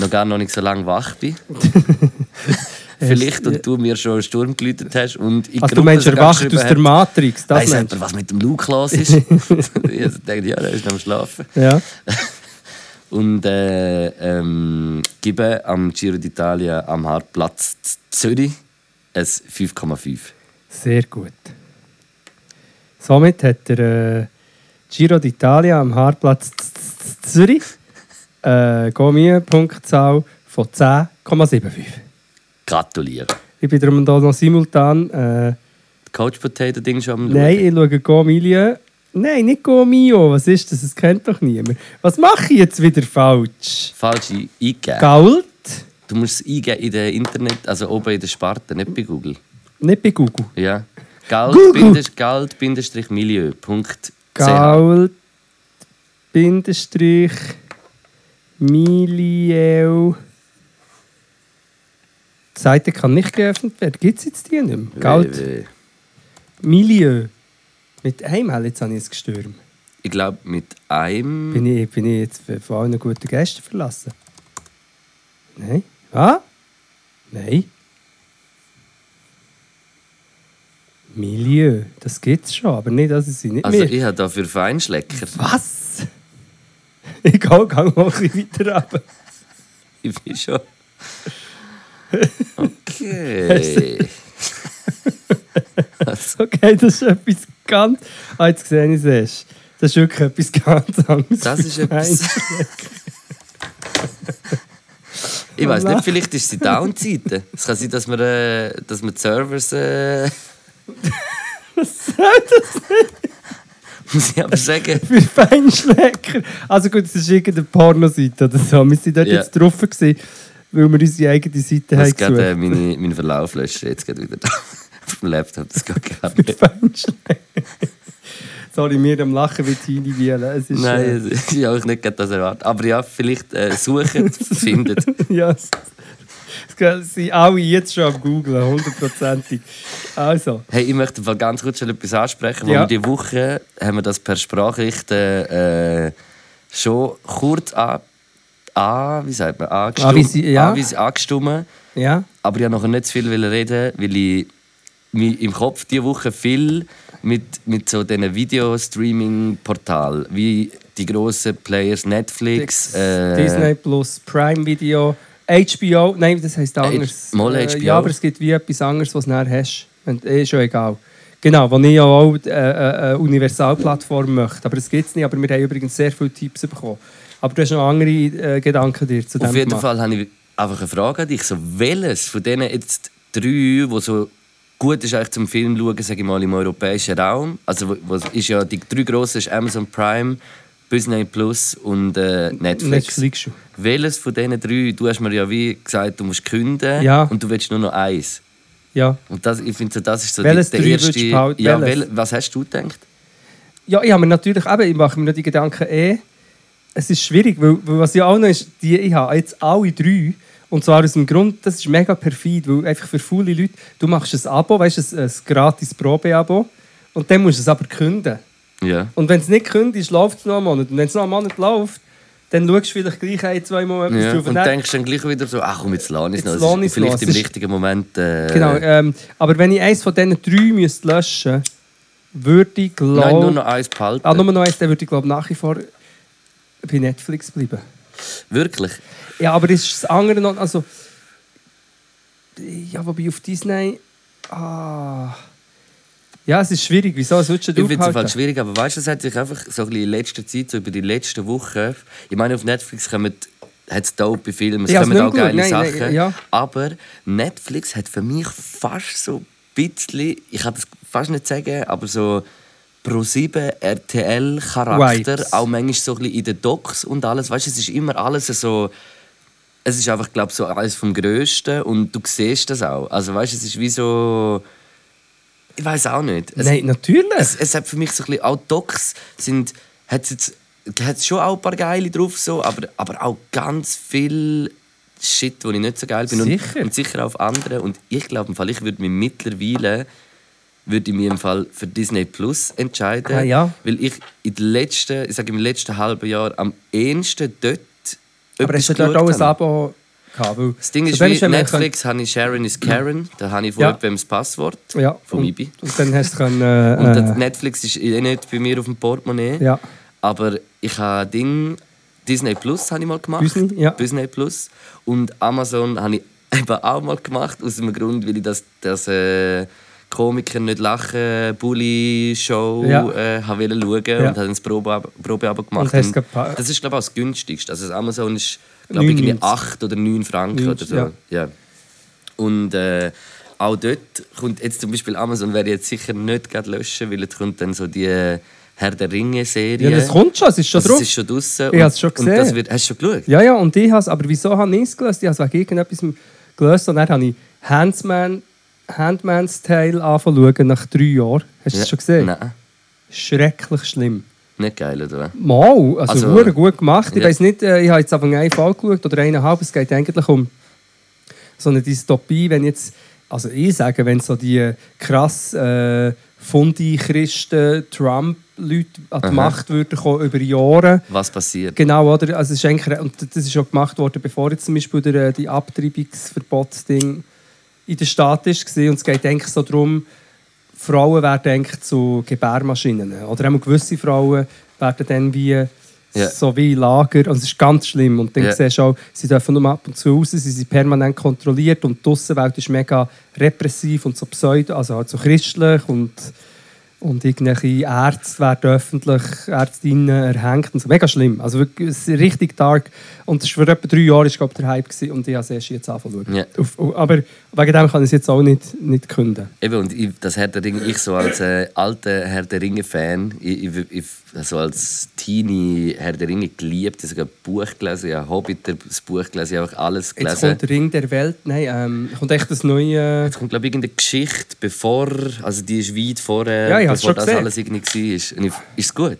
noch gar noch nicht so lange wach bin. Vielleicht und du mir schon einen Sturm geläutet hast und ich Also du meinst erwacht aus der Matrix, das Weiss jemand, was mit dem Luke los ist? ich dachte, ja, der ist noch am Schlafen. Ja. Und äh, ähm, gebe am Giro d'Italia am Hartplatz Zürich ein 5,5. Sehr gut. Somit hat der äh, Giro d'Italia am Haarplatz Z- Z- Zürich äh, Gourmet-Punktzahl von 10,75. Gratuliere. Ich bin darum da noch simultan. Äh, Coach Potato Ding schon am nein, ich schaue Gourmilio. Nein, nicht Gourmio. Was ist das? Das kennt doch niemand. Was mache ich jetzt wieder falsch? Falsch eingegeben. Gold? Du musst es eingeben in der Internet, also oben in der Sparte, nicht bei Google. Nicht bei Google. Ja. Galt-milieu.ch Gold Bindestrich Milieu. Die Seite kann nicht geöffnet werden. Gibt es jetzt die nicht mehr? Weh. Milieu. Mit einem Hell, jetzt habe ich ein Gestürm. Ich glaube, mit einem. Bin ich, bin ich jetzt von allen guten Gästen verlassen? Nein. Ah? Nein. Milieu, das gibt's schon, aber nicht, dass es sie nicht Also, mehr. ich habe dafür Feinschlecker. Was? Ich gehe gang mal ein bisschen weiter runter. Ich bin schon. Okay. Okay, das ist etwas ganz. Ah, jetzt sehe ich es. Das ist wirklich etwas ganz anderes. das ist etwas. ich weiß nicht, vielleicht ist es die Down-Seite. Es kann sein, dass wir, äh, dass wir die Servers. Äh, Was soll das muss ich aber sagen. für Feinschlecker? Also gut, es ist irgendeine Pornoseite oder so. Wir waren dort Ja. jetzt drauf, gewesen, weil wir unsere eigene Seite Ich haben muss gerade äh, meine, meinen Verlauf löschen. Jetzt geht wieder da. Auf dem Laptop. Das geht gar nicht. Sorry, wir am Lachen wie Tini Wielen. Nein, es ist auch nicht gerade das erwartet. Aber ja, vielleicht äh, suchen, findet. Äh, ja, es, es sind alle jetzt schon am Googlen, hundertprozentig. Also, Hey, ich möchte im Fall ganz kurz schon etwas ansprechen. Ja. Ja. Die Woche haben wir das per Sprachrichten äh, schon kurz an, an, wie sagt man, angestimmt. Anvisi- ja. anvis- angestimmt. ja. Aber ich wollte nachher nicht zu viel reden, weil ich im Kopf diese Woche viel mit, mit so diesen Video-Streaming-Portalen wie die grossen Players Netflix, äh, Disney Plus, Prime Video, HBO. Nein, das heisst anders. mal Äh, HBO. Ja, aber es gibt wie etwas anderes, was du nachher hast. Und, eh, schon egal. Genau, wo ich ja auch äh, eine Universalplattform möchte. Aber das gibt es nicht. Aber wir haben übrigens sehr viele Tipps bekommen. Aber du hast noch andere äh, Gedanken dir zu dem Auf jeden gemacht. Fall habe ich einfach eine Frage an dich. So, welches von diesen jetzt drei, wo so gut ist eigentlich zum Film schauen, sage ich mal, im europäischen Raum, also was ist ja die drei grossen ist Amazon Prime, Disney Plus und äh, Netflix. Netflix. Welches von diesen drei, du hast mir ja wie gesagt, du musst künden Ja. und du willst nur noch eins. Ja. Und das, ich finde, so, das ist so Welches die, der erste... Ja, wel, was hast du gedacht? Ja, ich habe mir natürlich eben, ich mache mir noch die Gedanken eh. Es ist schwierig, weil, weil was ja auch noch ist, die, ich habe jetzt alle drei. Und zwar aus dem Grund, das ist mega perfid, weil einfach für viele Leute, du machst ein Abo, weißt du, ein, ein gratis Probeabo. Und dann musst du es aber künden. Ja. Und wenn es nicht kündigt, läuft es noch einen Monat. Und wenn es noch einen Monat läuft, dann schaust du vielleicht gleich ein, zwei Mal etwas ja. drauf. Und dann- denkst dann gleich wieder so, ach komm, jetzt lass ich es noch. Vielleicht noch. im richtigen Moment... Äh, Genau, ähm, aber wenn ich eins von diesen drei müsste löschen würde ich Nein, nur glaube noch eins behalten. ah, nur noch eins, dann würde ich glaube nach wie vor bei Netflix bleiben. Wirklich? Ja, aber ist das andere noch. Also. Ja, wobei auf Disney. Ah. Ja, es ist schwierig. Wieso sollst du Ich finde es halt schwierig, aber weißt du, es hat sich einfach so ein bisschen in letzter Zeit, so über die letzten Wochen, ich meine, auf Netflix kommen hat es dope Filme, es hab's kommen auch geile nein, Sachen. nein, ja. Aber Netflix hat für mich fast so ein bisschen, ich kann das fast nicht sagen, aber so Pro7 RTL-Charakter, Vibes. auch manchmal so ein bisschen in den Docs und alles. Weißt du, es ist immer alles so. Es ist einfach, glaube so alles vom Größten und du siehst das auch. Also weißt du, es ist wie so. Ich weiß auch nicht. Es, Nein, natürlich. es, es hat für mich so ein bisschen, auch Docs sind, hat jetzt hat schon auch ein paar geile drauf, so, aber, aber auch ganz viel Shit, wo ich nicht so geil bin. Sicher. Und, und sicher auf andere. Und ich glaube, im Fall, ich würde mich mittlerweile würde ich mich im Fall für Disney Plus entscheiden. Ah, ja. Weil ich in den letzten, ich sage im letzten halben Jahr am ehesten dort aber du dort auch ein. Abo gehabt? Weil Das Ding ist, wie Netflix habe ich Sharon is Karen, da habe ich vorher Ja. beim das Passwort ja, vom und, Ibi. Und dann hast du können, äh, Und das äh, Netflix ist eh nicht bei mir auf dem Portemonnaie. Ja. Aber ich habe Ding Disney Plus habe ich mal gemacht. Disney, ja. Disney Plus. Und Amazon habe ich eben auch mal gemacht, aus dem Grund, weil ich das, das äh, Komiker nicht lachen, Bully-Show Ja. äh, habe schauen Ja. und habe ein Probeabo Probeabo gemacht. Und Und das ist glaube ich auch das günstigste. Also das Amazon ist glaube ich irgendwie 99. 8 oder 9 Franken 90, oder so. Ja. Und äh, auch dort kommt jetzt zum Beispiel Amazon werde ich jetzt sicher nicht gerade löschen, weil jetzt kommt dann so die Herr der Ringe-Serie. ja, das kommt schon, es ist schon also, drauf. es ist schon draußen. Ich hab's schon Und das gesehen. wird, hast du schon geschaut? Ja, ja, und ich habe aber wieso habe ich es gelöst? Ich habe es wegen irgendetwas gelöst und dann habe ich Handsman, Handman's Tale schauen nach drei Jahren. Hast du das schon gesehen? Nein, Schrecklich schlimm. nicht geil, oder? Mal, also, Also, gut gemacht. Ich ja. weiß nicht, äh, ich habe jetzt einfach eine Folge geschaut oder eineinhalb. Es geht eigentlich um so eine Dystopie, wenn jetzt, also ich sage, wenn so die krass äh, Fundi-Christen, Trump-Leute an die Aha. Macht würden kommen über Jahre. Was passiert? Genau, oder? Also es ist eigentlich, und das ist schon gemacht worden, bevor jetzt zum Beispiel der, die Abtreibungsverbotsding in der Stadt gewesen. und es geht eigentlich so darum, Frauen werden eigentlich zu Gebärmaschinen oder auch gewisse Frauen werden dann wie Ja. so wie Lager und es ist ganz schlimm und dann Ja. siehst du auch, sie dürfen nur ab und zu raus, sie sind permanent kontrolliert und die Aussenwelt ist mega repressiv und so pseudo, also halt so christlich und und irgendwelche Ärzte werden öffentlich, Ärztinnen erhängt und so. Mega schlimm. Also wirklich richtig dark. Und das war vor etwa drei Jahren ist, glaub, ich, der Hype gewesen, und ich habe es erst jetzt angefangen. Ja. Auf, aber wegen dem kann ich es jetzt auch nicht, nicht künden. Eben, und ich, das Herr der Ringe, ich so als äh, alter Herr der Ringe-Fan, ich, ich, ich, so als Teenie Herr der Ringe geliebt, ich habe sogar ein Buch gelesen, ja, Hobbit, das Buch gelesen, ich habe alles Jetzt gelesen. kommt der Ring der Welt. Nein, ähm, kommt echt das neue... Jetzt kommt, glaube ich, irgendeine Geschichte, bevor, also die ist weit vorher, Ja, ich hab's bevor das gesehen. alles irgendwie war. Und ich, ist es gut?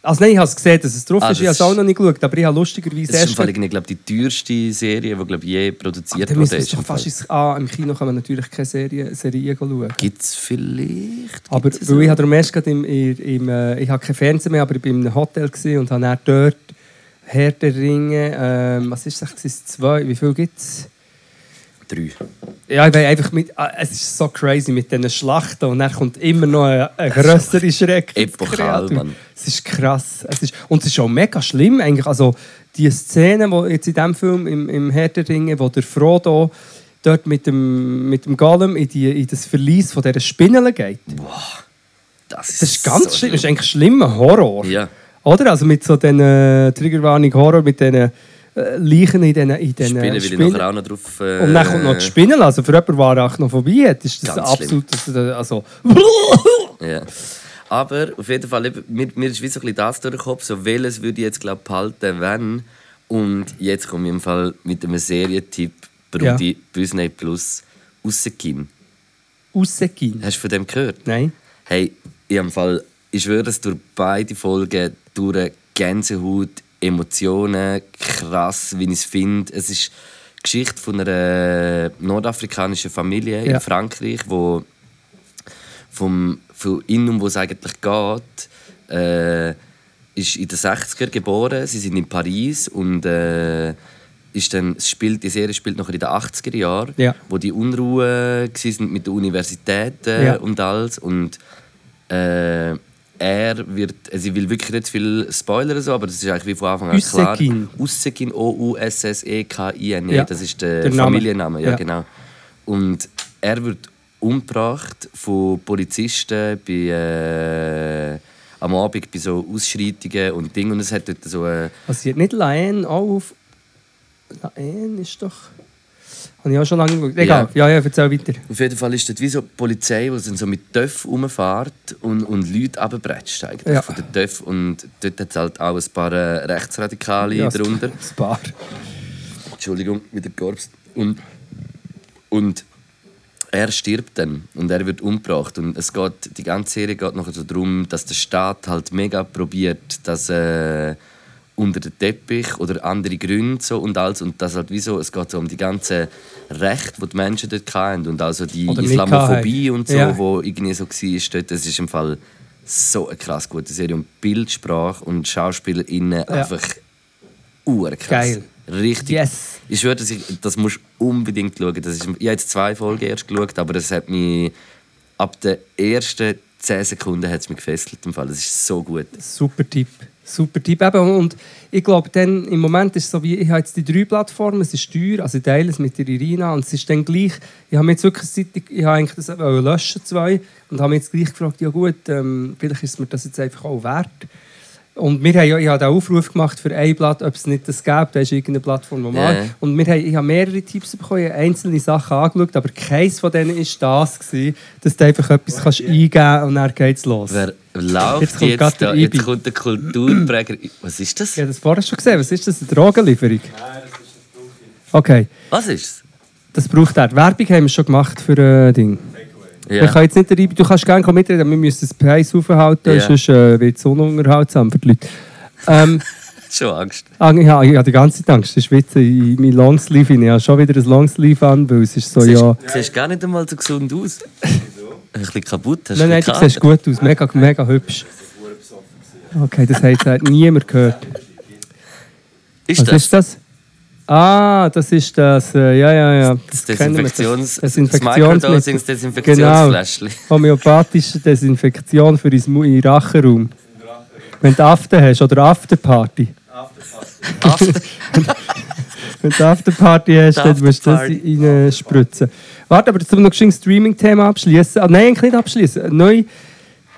Also nein, ich habe es gesehen, dass es drauf Ah, ist. Ich habe das es auch ist- noch nicht geschaut, aber ich habe lustigerweise ist erst... Fall, irgendwie, glaube die teuerste Serie, die glaube ich, je produziert dann wurde. ist doch im fast ins... Ah, im Kino kann man natürlich keine Serie, Serie schauen. Gibt es vielleicht? Aber Gibt's weil ich habe erst gerade im, im, im äh, ich habe kein Fernsehen mehr, aber ich war in einem Hotel und habe dort Herr der Ringe, ähm, was ist das, zwei, wie viel gibt es? Drei. Ja, ich einfach mit, ah, es ist so crazy mit diesen Schlachten und dann kommt immer noch ein, ein grösserer Schreck. Epochal. Mann. Es ist krass. Es ist, und es ist auch mega schlimm eigentlich. Also die Szene, wo jetzt in diesem Film, im, im Herr der wo der Frodo dort mit dem, mit dem Golem in, die, in das Verlies von dieser Spinne geht. Das ist, Das ist ganz so schlimm. Das ist eigentlich schlimmer Horror. Ja. Oder? Also mit so diesen äh, Triggerwarnung Horror, mit diesen Leichen in diesen in diesen Spinnen will ich Spinnen. nachher auch noch drauf. Äh, Und dann kommt noch die Spinne. Also für jemanden, der Arachnophobie hat, ist das absolut... Äh, also, Ja. Aber auf jeden Fall, mir, mir ist wie so ein bisschen das durch den Kopf, so welches würde ich jetzt glaub, behalten, wenn. Und jetzt komme ich im Fall mit einem Serientipp Brudi Disney Plus rausgehen. rausgehen. Hast du von dem gehört? Nein. Hey, ich, im Fall, ich schwöre es durch beide Folgen, durch Gänsehaut, Emotionen, krass, wie ich es finde. Es ist die Geschichte von einer nordafrikanischen Familie Ja. in Frankreich, wo vom, von innen, wo es eigentlich geht, äh, ist in den 60er geboren. Sie sind in Paris und äh, ist dann, es spielt, die Serie spielt noch in den 80er Jahren, Ja. wo die Unruhe sind mit der Universität äh, Ja. und alles. Und äh, er wird, also ich will wirklich nicht viel spoilern, so, aber das ist eigentlich wie von Anfang an klar. Ussekin. Ussekin, O-U-S-S-E-K-I-N-E, Ja. E. das ist der, Der Name. Familienname, ja, Ja. genau. Und er wird umgebracht von Polizisten bei, äh, am Abend bei so Ausschreitungen und Dingen. Und es hat dort so äh, Passiert nicht Laen auf... Laen ist doch... Habe ich auch schon lange geschaut. Egal. Ja, ja, erzähl weiter. Auf jeden Fall ist dort wie so die Polizei, die so mit Töff rumfährt und, und Leute runterbretscht eigentlich Ja. von den Töff. Und dort hat es halt auch ein paar äh, Rechtsradikale Ja, drunter. Das Paar. Entschuldigung, mit der Korps. Und, und er stirbt dann und er wird umgebracht. Und es geht, die ganze Serie geht noch so darum, dass der Staat halt mega probiert, dass äh, unter den Teppich oder andere Gründe so und alles und das halt wie so, es geht so um die ganzen Rechte, die die Menschen dort hatten und also die Oder Islamophobie und so, Ja. wo irgendwie so war dort. Das ist im Fall so eine krass gute Serie und Bildsprache und SchauspielerInnen einfach urkrass. Geil. Richtig. Yes. Ich schwöre, dass ich, das musst du unbedingt schauen. Das ist, ich habe jetzt zwei Folgen erst geschaut, aber es hat mich ab den ersten 10 Sekunden hat's mich gefesselt. Im Fall. Das ist so gut. Super Tipp. Super Tipp. Eben, und ich glaube, dann im Moment ist es so wie, ich habe jetzt die drei Plattformen, es ist teuer, also ich teile es mit der Irina und es ist dann gleich, ich habe mir jetzt wirklich seit, ich, habe eigentlich das wollen löschen zwei und habe mich jetzt gleich gefragt, ja gut, ähm, vielleicht ist mir das jetzt einfach auch wert. Und wir haben ja, ich habe den Aufruf gemacht für ein Blatt, ob es nicht das gäbe, da ist irgendeine Plattform normal. Ja. Und wir haben, ich habe mehrere Tipps bekommen, einzelne Sachen angeschaut, aber keins von denen war das, gewesen, dass du einfach etwas kannst eingeben kannst und dann geht es los. Wer läuft Jetzt jetzt, kommt der da? Jetzt kommt der Kulturpräger. Was ist das? Ich habe das vorher schon gesehen. Was ist das? Eine Drogenlieferung? Nein, das ist das Okay, Was ist das braucht er. Die Werbung haben wir schon gemacht für ein Ding. es? Ich kann jetzt nicht dabei, du kannst gerne mitreden, aber wir müssen das Preis aufhalten, Ja. sonst äh, wird es ununterhaltsam für die Leute. Ähm, Schon Angst. ah, ja, ich habe die ganze Zeit Angst. Das ist witzig. Ich- Mein Longsleeve, ich habe schon wieder ein Longsleeve an, weil es ist so, Siehst, ja... siehst gar nicht einmal so gesund aus. Ein bisschen kaputt? Hast Nein, nein, du siehst gut aus. Mega, mega hübsch. Okay, das hat jetzt niemand gehört. Ist Was das? ist das? Ah, das ist das. Äh, ja, ja, ja. Das kennen wir. Desinfektions... Das Genau. Desinfektionsfläschchen. Homöopathische Desinfektion für den Rachenraum. Wenn du After hast oder Afterparty. Wenn du Afterparty hast, dann musst du das Afterparty. reinspritzen. Warte, aber zum noch ein Streaming-Thema abschließen. Ah, nein, eigentlich nicht abschließen. Neu,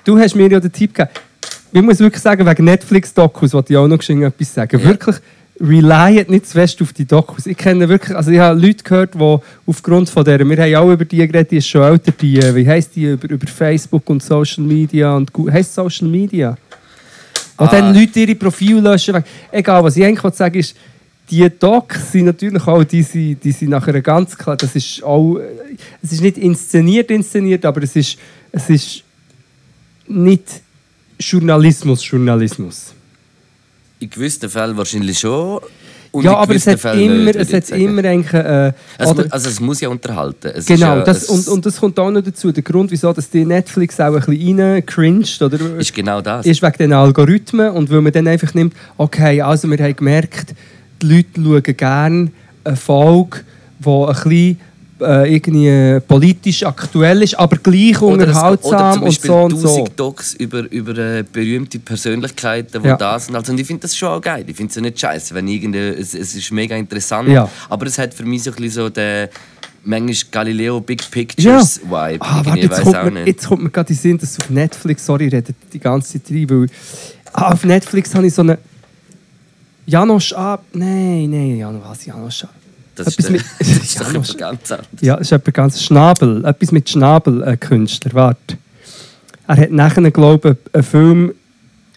du hast mir ja den Tipp gegeben. Ich muss wirklich sagen, wegen Netflix-Dokus wollte ich auch noch etwas sagen. Ja. Wirklich, relyen nicht zu fest auf die Dokus. Ich kenne wirklich, also ich habe Leute gehört, die aufgrund von der, wir haben auch über die geredet, die ist schon älter, die, äh, wie heisst die, über, über Facebook und Social Media und heisst Social Media? Wo Ah. dann Leute ihre Profile löschen. Egal, was ich eigentlich sagen ist, die Docs sind natürlich auch, die sind, die sind nachher ganz klar, das ist auch, äh, es ist nicht inszeniert, inszeniert, aber es ist, es ist nicht Journalismus, Journalismus. In gewissen Fällen wahrscheinlich schon. Und ja, aber es hat Fällen immer, es hat sagen. immer eigentlich, äh, Es oder- also es muss ja unterhalten. Es Genau, ja, das, und, und das kommt auch noch dazu. Der Grund, wieso dass die Netflix auch ein bisschen rein cringed, oder? ist genau das. ist wegen den Algorithmen und weil man dann einfach nimmt, okay, also wir haben gemerkt, die Leute schauen gerne eine Folge, die ein bisschen äh, irgendwie politisch aktuell ist, aber gleich Oder, unterhaltsam oder zum und Beispiel so und so. Docs über, über äh, berühmte Persönlichkeiten, die Ja. da sind. Also, und ich finde das schon auch geil. Ich finde es ja nicht scheiße, wenn irgendeine, es, es ist mega interessant. Ja. Aber es hat für mich so ein bisschen so den manchmal Galileo Big Pictures Vibe. Ah, warte, ich jetzt kommt, mir, jetzt kommt mir gerade in den Sinn, dass auf Netflix, sorry, ich rede die ganze Zeit rein, weil ah, auf Netflix habe ich so eine Janosch Ab... Nein, nein, Janosch, was Janosch Ab... Das etwas ist, mit- das ist Janosch. ganz anderes. Ja, es ist etwas ganz Schnabel. Etwas mit Schnabel, ein Künstler. Warte. Er hat nachher, glaube ich, einen Film.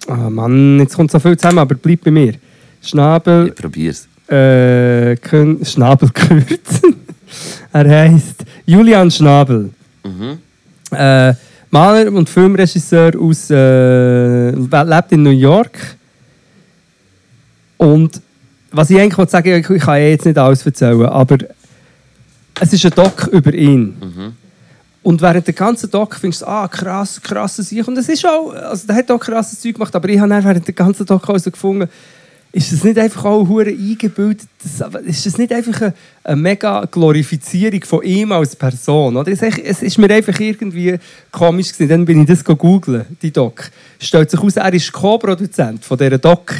Oh Mann, jetzt kommt so viel zusammen, aber bleib bei mir. Schnabel. Ich probier's. Äh, Kün Schnabel kürzen. er heißt Julian Schnabel. Mhm. Äh, Maler und Filmregisseur aus. Äh, lebt in New York. Und was ich eigentlich sagen ich ich kann ja jetzt nicht alles erzählen, aber es ist ein Doc über ihn. Und während der ganzen Doc findest du, ah, krass, krasses Sieg. Und es ist auch, also der hat auch krasses Zeug gemacht, aber ich habe während der ganzen Doc auch so gefunden, ist das nicht einfach auch hure eingebildet? Ist das nicht einfach eine, eine mega Glorifizierung von ihm als Person? Oder? Es, es ist mir einfach irgendwie komisch gewesen. Dann bin ich das googeln, die Doc. Stellt sich heraus, er ist Co-Produzent von dieser Doc.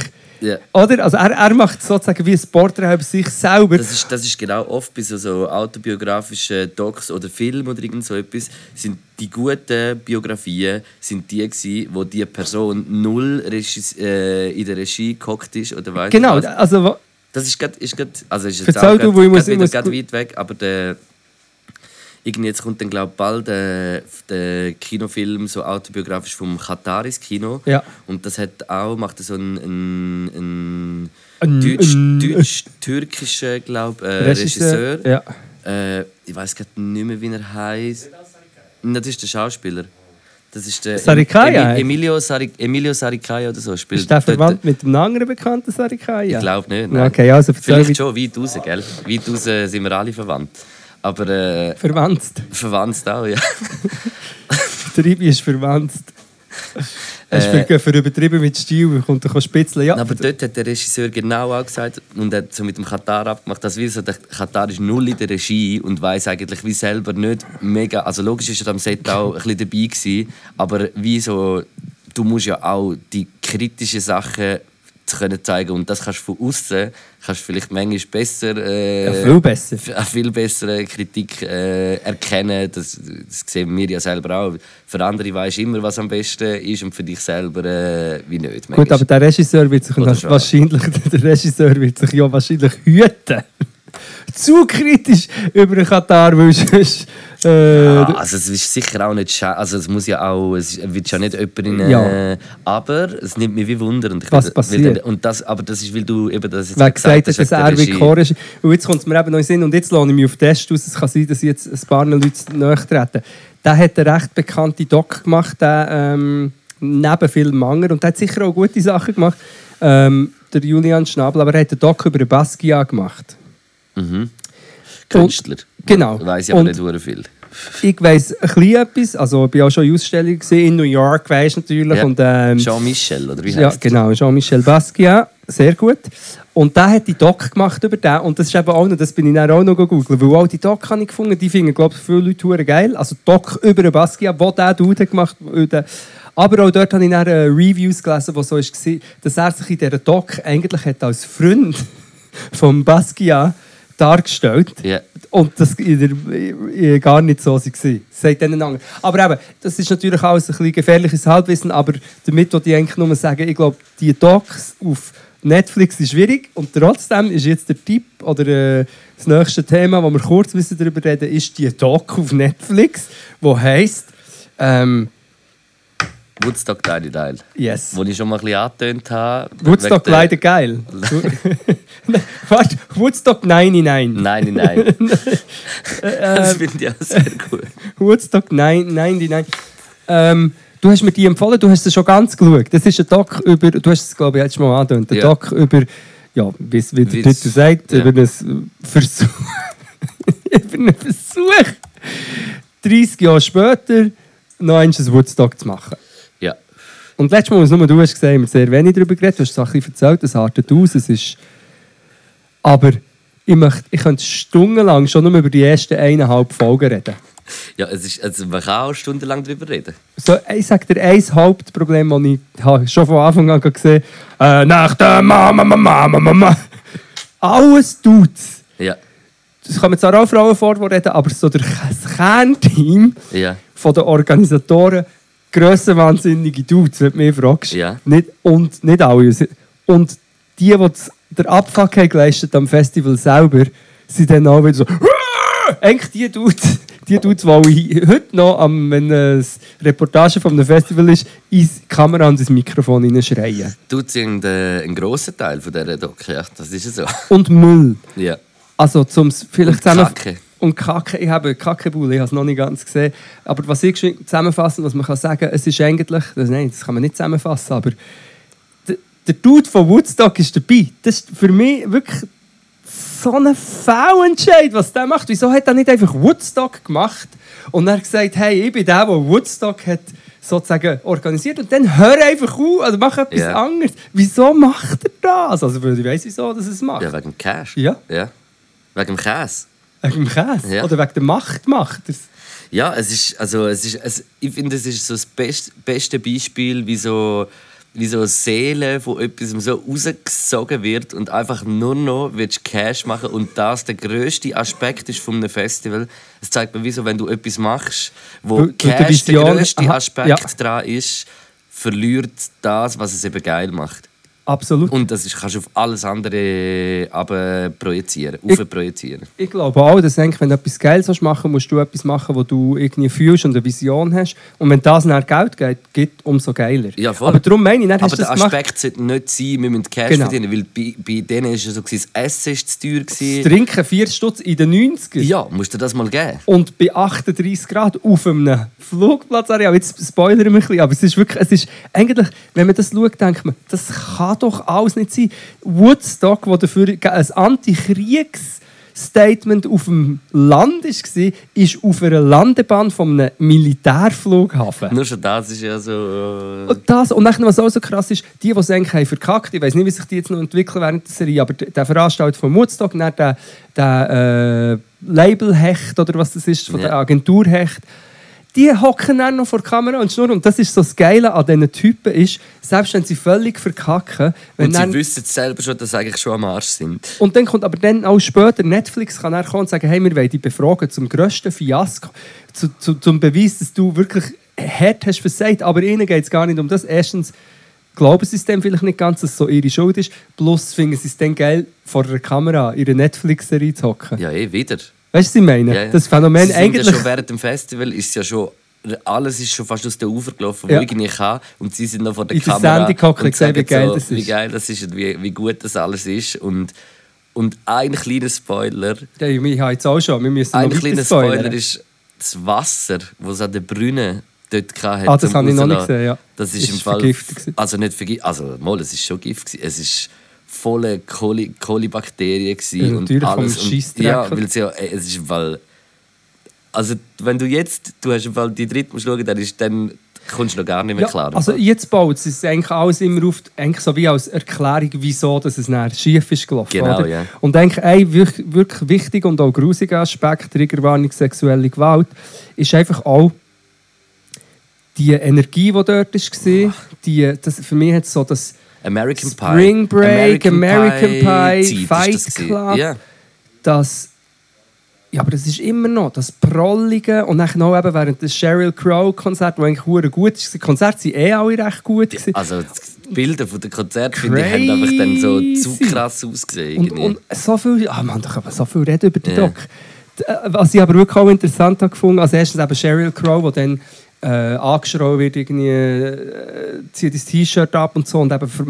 Ja. Oder? Also er, er macht sozusagen wie ein Porträt über sich selber. Das ist, das ist genau oft bei so, so autobiografischen Docs oder Filmen oder irgend so etwas, sind die guten Biografien sind die gewesen, wo die Person null Regis, äh, in der Regie gehockt ist oder weiss genau, was. also Das ist grad, ist grad, also ist jetzt auch du, grad, wo ich muss- grad ich wieder muss grad gut- weit weg, aber der, irgendwie jetzt kommt dann glaub bald der, der Kinofilm so autobiografisch vom Kataris Kino Ja. und das hat auch macht so ein, ein, ein Ein- deutsch, ein- deutsch türkischer glaub äh, Regisseur, Ja. Äh, ich weiß gerade nicht mehr wie er heißt das ist der Schauspieler das ist der Sarikaya? Emi- Emilio, Sari, Emilio Sarikaya oder so spielt Ist der dort- verwandt mit einem anderen bekannten Sarikaya? ich glaube nicht. Nein. Okay, also Vielleicht schon weit raus, gell? Weit raus sind wir alle verwandt. Aber äh, Verwandt. verwandt auch, ja. Der Ibi ist verwandt. Er ist Äh. für, für übertrieben mit Stil, kommt er spitzeln. Ja, Aber dort hat der Regisseur genau auch gesagt und hat so mit dem Katar abgemacht, dass wir so, der Katar ist null in der Regie und weiß eigentlich wie selber nicht mega. Also logisch ist er am Set auch ein bisschen dabei gewesen, aber wie so, du musst ja auch die kritischen Sachen zu können zeigen. Und das kannst du von außen kannst du vielleicht manchmal besser äh, Ja, viel besser. eine viel bessere Kritik äh, erkennen. Das, das sehen wir ja selber auch. Für andere weißt immer was am besten ist und für dich selber äh, wie nicht Gut, aber der Regisseur wird sich wahrscheinlich, der Regisseur wird sich ja wahrscheinlich hüten. Zu kritisch über den Katar, weil sonst, äh, Ja, also es ist sicher auch nicht. Also es muss ja auch, es wird ja nicht jemand in, äh, Ja. aber es nimmt mich wie Wunder. Und ich Was will- passiert? will- und das, aber das ist, weil du eben das jetzt Wer gesagt hat, hast, dass er der wie Regie. Chor ist. Und jetzt kommt es mir eben noch in Sinn, und jetzt lohne ich mich auf Test aus. Es kann sein, dass ich jetzt ein paar Leute nachtreten. Der hat eine recht bekannte Doc gemacht, der, ähm, neben vielen Manger. Und der hat sicher auch gute Sachen gemacht. Ähm, der Julian Schnabel, aber er hat einen Doc über Basquiat gemacht. Mhm. Künstler. Genau. Weiß ich aber Und- nicht viel. Ich weiss ein bisschen etwas. Also, ich war auch schon in Ausstellungen in New York, du natürlich. Ja. Und, ähm, Jean-Michel, oder wie ja, heißt genau, Jean-Michel Basquiat, sehr gut. Und der hat die Doc gemacht über den. Und das ist eben auch noch, das bin ich dann auch noch gegoogelt, weil auch die Doc habe ich gefunden, die finden, glaube ich, viele Leute geil. Also Doc über den Basquiat, wo der Dude hat gemacht hat. Aber auch dort habe ich dann äh, Reviews gelesen, wo so war, dass er sich in dieser Doc eigentlich hat als Freund von Basquiat dargestellt Ja. Und das in, gar nicht so war. Sagt denen anderen. Aber eben, das ist natürlich alles ein bisschen gefährliches Halbwissen, aber damit wollte ich eigentlich nur sagen, ich glaube, die Docs auf Netflix sind schwierig und trotzdem ist jetzt der Tipp oder äh, das nächste Thema, wo wir kurz darüber reden ist die Doc auf Netflix, wo heisst ähm, Woodstock Tiny Teil. Yes. Wo ich schon mal ein bisschen angetönt habe. Woodstock leider geil. Warte, Woodstock 99. Nein, nein, nein. Äh, das finde ich auch sehr gut. Woodstock 99. Ähm, du hast mir die empfohlen, du hast es schon ganz geschaut. Das ist ein Doc über, du hast es glaube ich jetzt mal angedeutet, ein Ja. Doc über, ja, wie es der Titel sagt, ja. über einen Versuch. über einen Versuch, 30 Jahre später noch ein Woodstock zu machen. Und letztes Mal, was nur du hast gesagt, haben wir sehr wenig darüber geredet. Du hast es ein bisschen erzählt, es artet aus. Es ist... Aber ich, möchte, ich könnte stundenlang schon nur über die ersten eineinhalb Folgen reden. Ja, es ist, also man kann auch stundenlang darüber reden. So, ich sage dir ein Hauptproblem, das ich habe schon von Anfang an gesehen habe. Äh, nach der Mama, Mama, Mama, Mama. Alles tut's. Ja. Kann man zwar auch Frauen vorreden, aber so das Kernteam Ja. von den Organisatoren, grössenwahnsinnige Dudes, wenn du mich fragst. Ja. Nicht, und nicht alle. Und die, die das- der Abfuck haben geleistet am Festival selber, sind dann auch wieder so. Eigentlich die Dudes, die Dudes, die ich heute noch, am, wenn eine Reportage von einem Festival ist, in die Kamera und ins Mikrofon hineinschreien. Du ziehst einen, einen grossen Teil von dieser Doc, ja, das ist so. Und Müll. Ja. Also zum vielleicht Und zusammen Kacke. Und Kacke. Ich habe Kackebulle, ich habe es noch nicht ganz gesehen. Aber was ich zusammenfassen, was man kann sagen, es ist eigentlich, das, nein, das kann man nicht zusammenfassen, aber der, der Dude von Woodstock ist dabei. Das ist für mich wirklich so ein Fehlentscheid, was der macht. Wieso hat er nicht einfach Woodstock gemacht und er gesagt, hey, ich bin der, der Woodstock hat sozusagen organisiert und dann hör einfach auf, also mach etwas Ja. anderes. Wieso macht er das? Also ich weiß, wieso dass er es macht. Ja, wegen Cash. Ja. ja. Wegen Käse. Wegen dem Käse? Ja. Oder wegen der Macht macht er es? Ja, es ist, also es ist, es, ich finde, es ist so das best, beste Beispiel, wie so, wie so eine Seele von etwas so rausgesogen wird und einfach nur noch willst Cash machen und das der grösste Aspekt ist von einem Festival. Es zeigt mir, wie so, wenn du etwas machst, wo die Cash der grösste Aha, Aspekt ja. dran ist, verliert das, was es eben geil macht. Absolut. Und das ist, kannst du auf alles andere aber projizieren, Ich- projizieren. Ich glaube auch, dass eigentlich, wenn du etwas Geiles willst machen musst du etwas machen, wo du irgendwie fühlst und eine Vision hast. Und wenn das dann Geld gibt, gibt umso geiler. Ja, voll. Aber darum meine ich, dann Aber der das. Aspekt sollte nicht sein, wir müssen Cash Genau. verdienen, weil bei, bei denen war es so, das Essen war zu teuer. Das Gewesen. Trinken 4 Stutz in den 90ern. Ja, musst du das mal geben. Und bei 38 Grad auf einem Flugplatzareal, jetzt spoilern wir ein bisschen, aber es ist wirklich, es ist eigentlich, wenn man das schaut, denkt man, das kann doch alles nicht sein. Woodstock, wo dafür ein Antikriegsstatement auf dem Land war, ist auf einer Landebahn von einem Militärflughafen. Nur schon das ist ja so. Äh, Und das, und dann, was auch so krass ist, die, die es eigentlich haben verkackt, ich weiß nicht, wie sich die jetzt noch entwickeln während der Serie, aber der Veranstalter von Woodstock, der, der äh, Labelhecht oder was das ist, von Ja. der Agenturhecht, die hocken dann noch vor der Kamera und schnurren. Und das ist so das Geile an diesen Typen, ist, selbst wenn sie völlig verkacken, wenn und dann, sie wissen selber schon, dass sie eigentlich schon am Arsch sind. und dann kommt aber dann auch später Netflix kann dann kommen und sagen, hey, wir wollen dich befragen zum grössten Fiasko, zu, zu, zum Beweis, dass du wirklich hart hast versagt. Aber ihnen geht es gar nicht um das. Erstens glauben sie es dann vielleicht nicht ganz, dass es so ihre Schuld ist. Plus finden sie es dann geil, vor der Kamera ihre Netflix-Serie zu hocken. Ja, eh, wieder. Weißt du, was ich meine? Ja, ja. Das Phänomen Sie eigentlich... Ja schon während dem Festival ist ja schon. Alles ist schon fast aus den Ufer gelaufen, Ja. wo irgendwie kann. Und sie sind noch vor der In der Kamera. Hocken und und sehen, wie geil so, das Wie ist. geil das ist und wie, wie gut das alles ist. Und, und ein kleiner Spoiler. Ja, ich habe jetzt auch schon. Wir müssen Ein kleiner Spoiler spoilern. ist das Wasser, das es an den Brunnen dort hatte. Ah, das habe ich noch nicht gesehen, ja. Das ist, Ist im Fall. vergiftet. Also nicht vergiftet. Also, mal, es ist schon Gift. Es ist volle Coli Kolibakterien Ja, und alles. Und, ja, weil es ja, äh, es ist, weil Also, wenn du jetzt, du hast Fall die dritte musst schauen, dann, ist, dann kommst du noch gar nicht mehr klar. also jetzt baut es ist eigentlich alles immer auf, eigentlich so wie als Erklärung, wieso dass es nachher schief ist gelaufen. Genau, oder? ja. Und eigentlich ein wirklich, wirklich wichtiger und auch grusiger Aspekt, Triggerwarnung sexuelle Gewalt, ist einfach auch die Energie, die dort war. Die, das, für mich hat es so das American Pie. Spring Break, American Pie, Zeit ist Fight das. Club. Ja. das ja, aber das ist immer noch das Prollige und dann noch eben während des Sheryl Crow Konzert, wo eigentlich hure gut ist, die Konzerte waren eh alle recht gut. gewesen. Also die Bilder von den Konzerten finde ich, haben einfach dann so zu krass ausgesehen. Und, und so viel, ah man, da kann man so viel reden über die Ja. Doc. Äh, Was ich aber wirklich auch interessant habe gefunden, also erstens eben Sheryl Crow, wo dann äh, angeschrien wird, irgendwie, äh, zieht das T-Shirt ab und so und eben für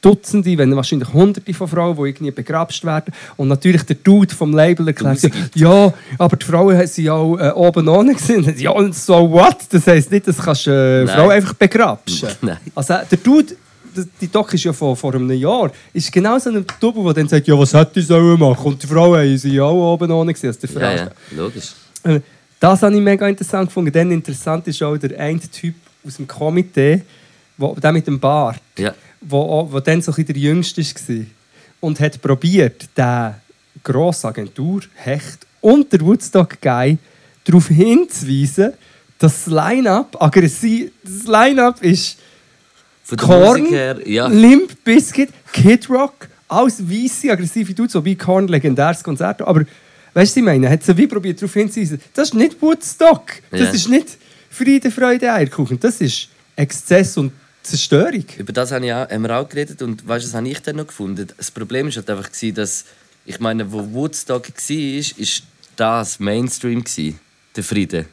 Dutzende, wenn wahrscheinlich Hunderte von Frauen, die irgendwie begrapscht werden. Und natürlich der Dude vom Label erklärt, ja, ja, aber die Frauen sind auch äh, oben ohne gesehen. Ja, und so what? Das heisst nicht, dass kannst äh, Nein. Frauen einfach begrapschen. Nein. Also der Dude, die Doc ist ja vor, vor einem Jahr, ist genau so ein Double, der dann sagt, ja, was hätte ich sollen machen? Und die Frauen sind ja auch oben ohne gesehen. Ja, Frau. ja, logisch. Äh, Das habe ich mega interessant gefunden. Dann interessant ist auch der eine Typ aus dem Komitee, wo, der mit dem Bart, Ja. wo, wo dann so ein der Jüngste war. Und hat probiert, den grosse Agentur, Hecht und der Woodstock Guy darauf hinzuweisen, dass das Line-Up aggressiv, das Line-Up ist Von Korn, her, ja. Limp Bizkit, Kid Rock, alles weisse, aggressive Dudes, so wie Korn, legendäres Konzert. Aber weißt du, ich meine? Hat sie wie probiert darauf hinzuweisen, das ist nicht Woodstock, das Ja. ist nicht Friede, Freude, Eierkuchen, das ist Exzess und Zerstörung. Über das habe ich auch, haben wir auch geredet und weißt, du, was habe ich dann noch gefunden? Das Problem war halt einfach, dass, ich meine, wo Woodstock war, ist, ist das Mainstream, der Frieden.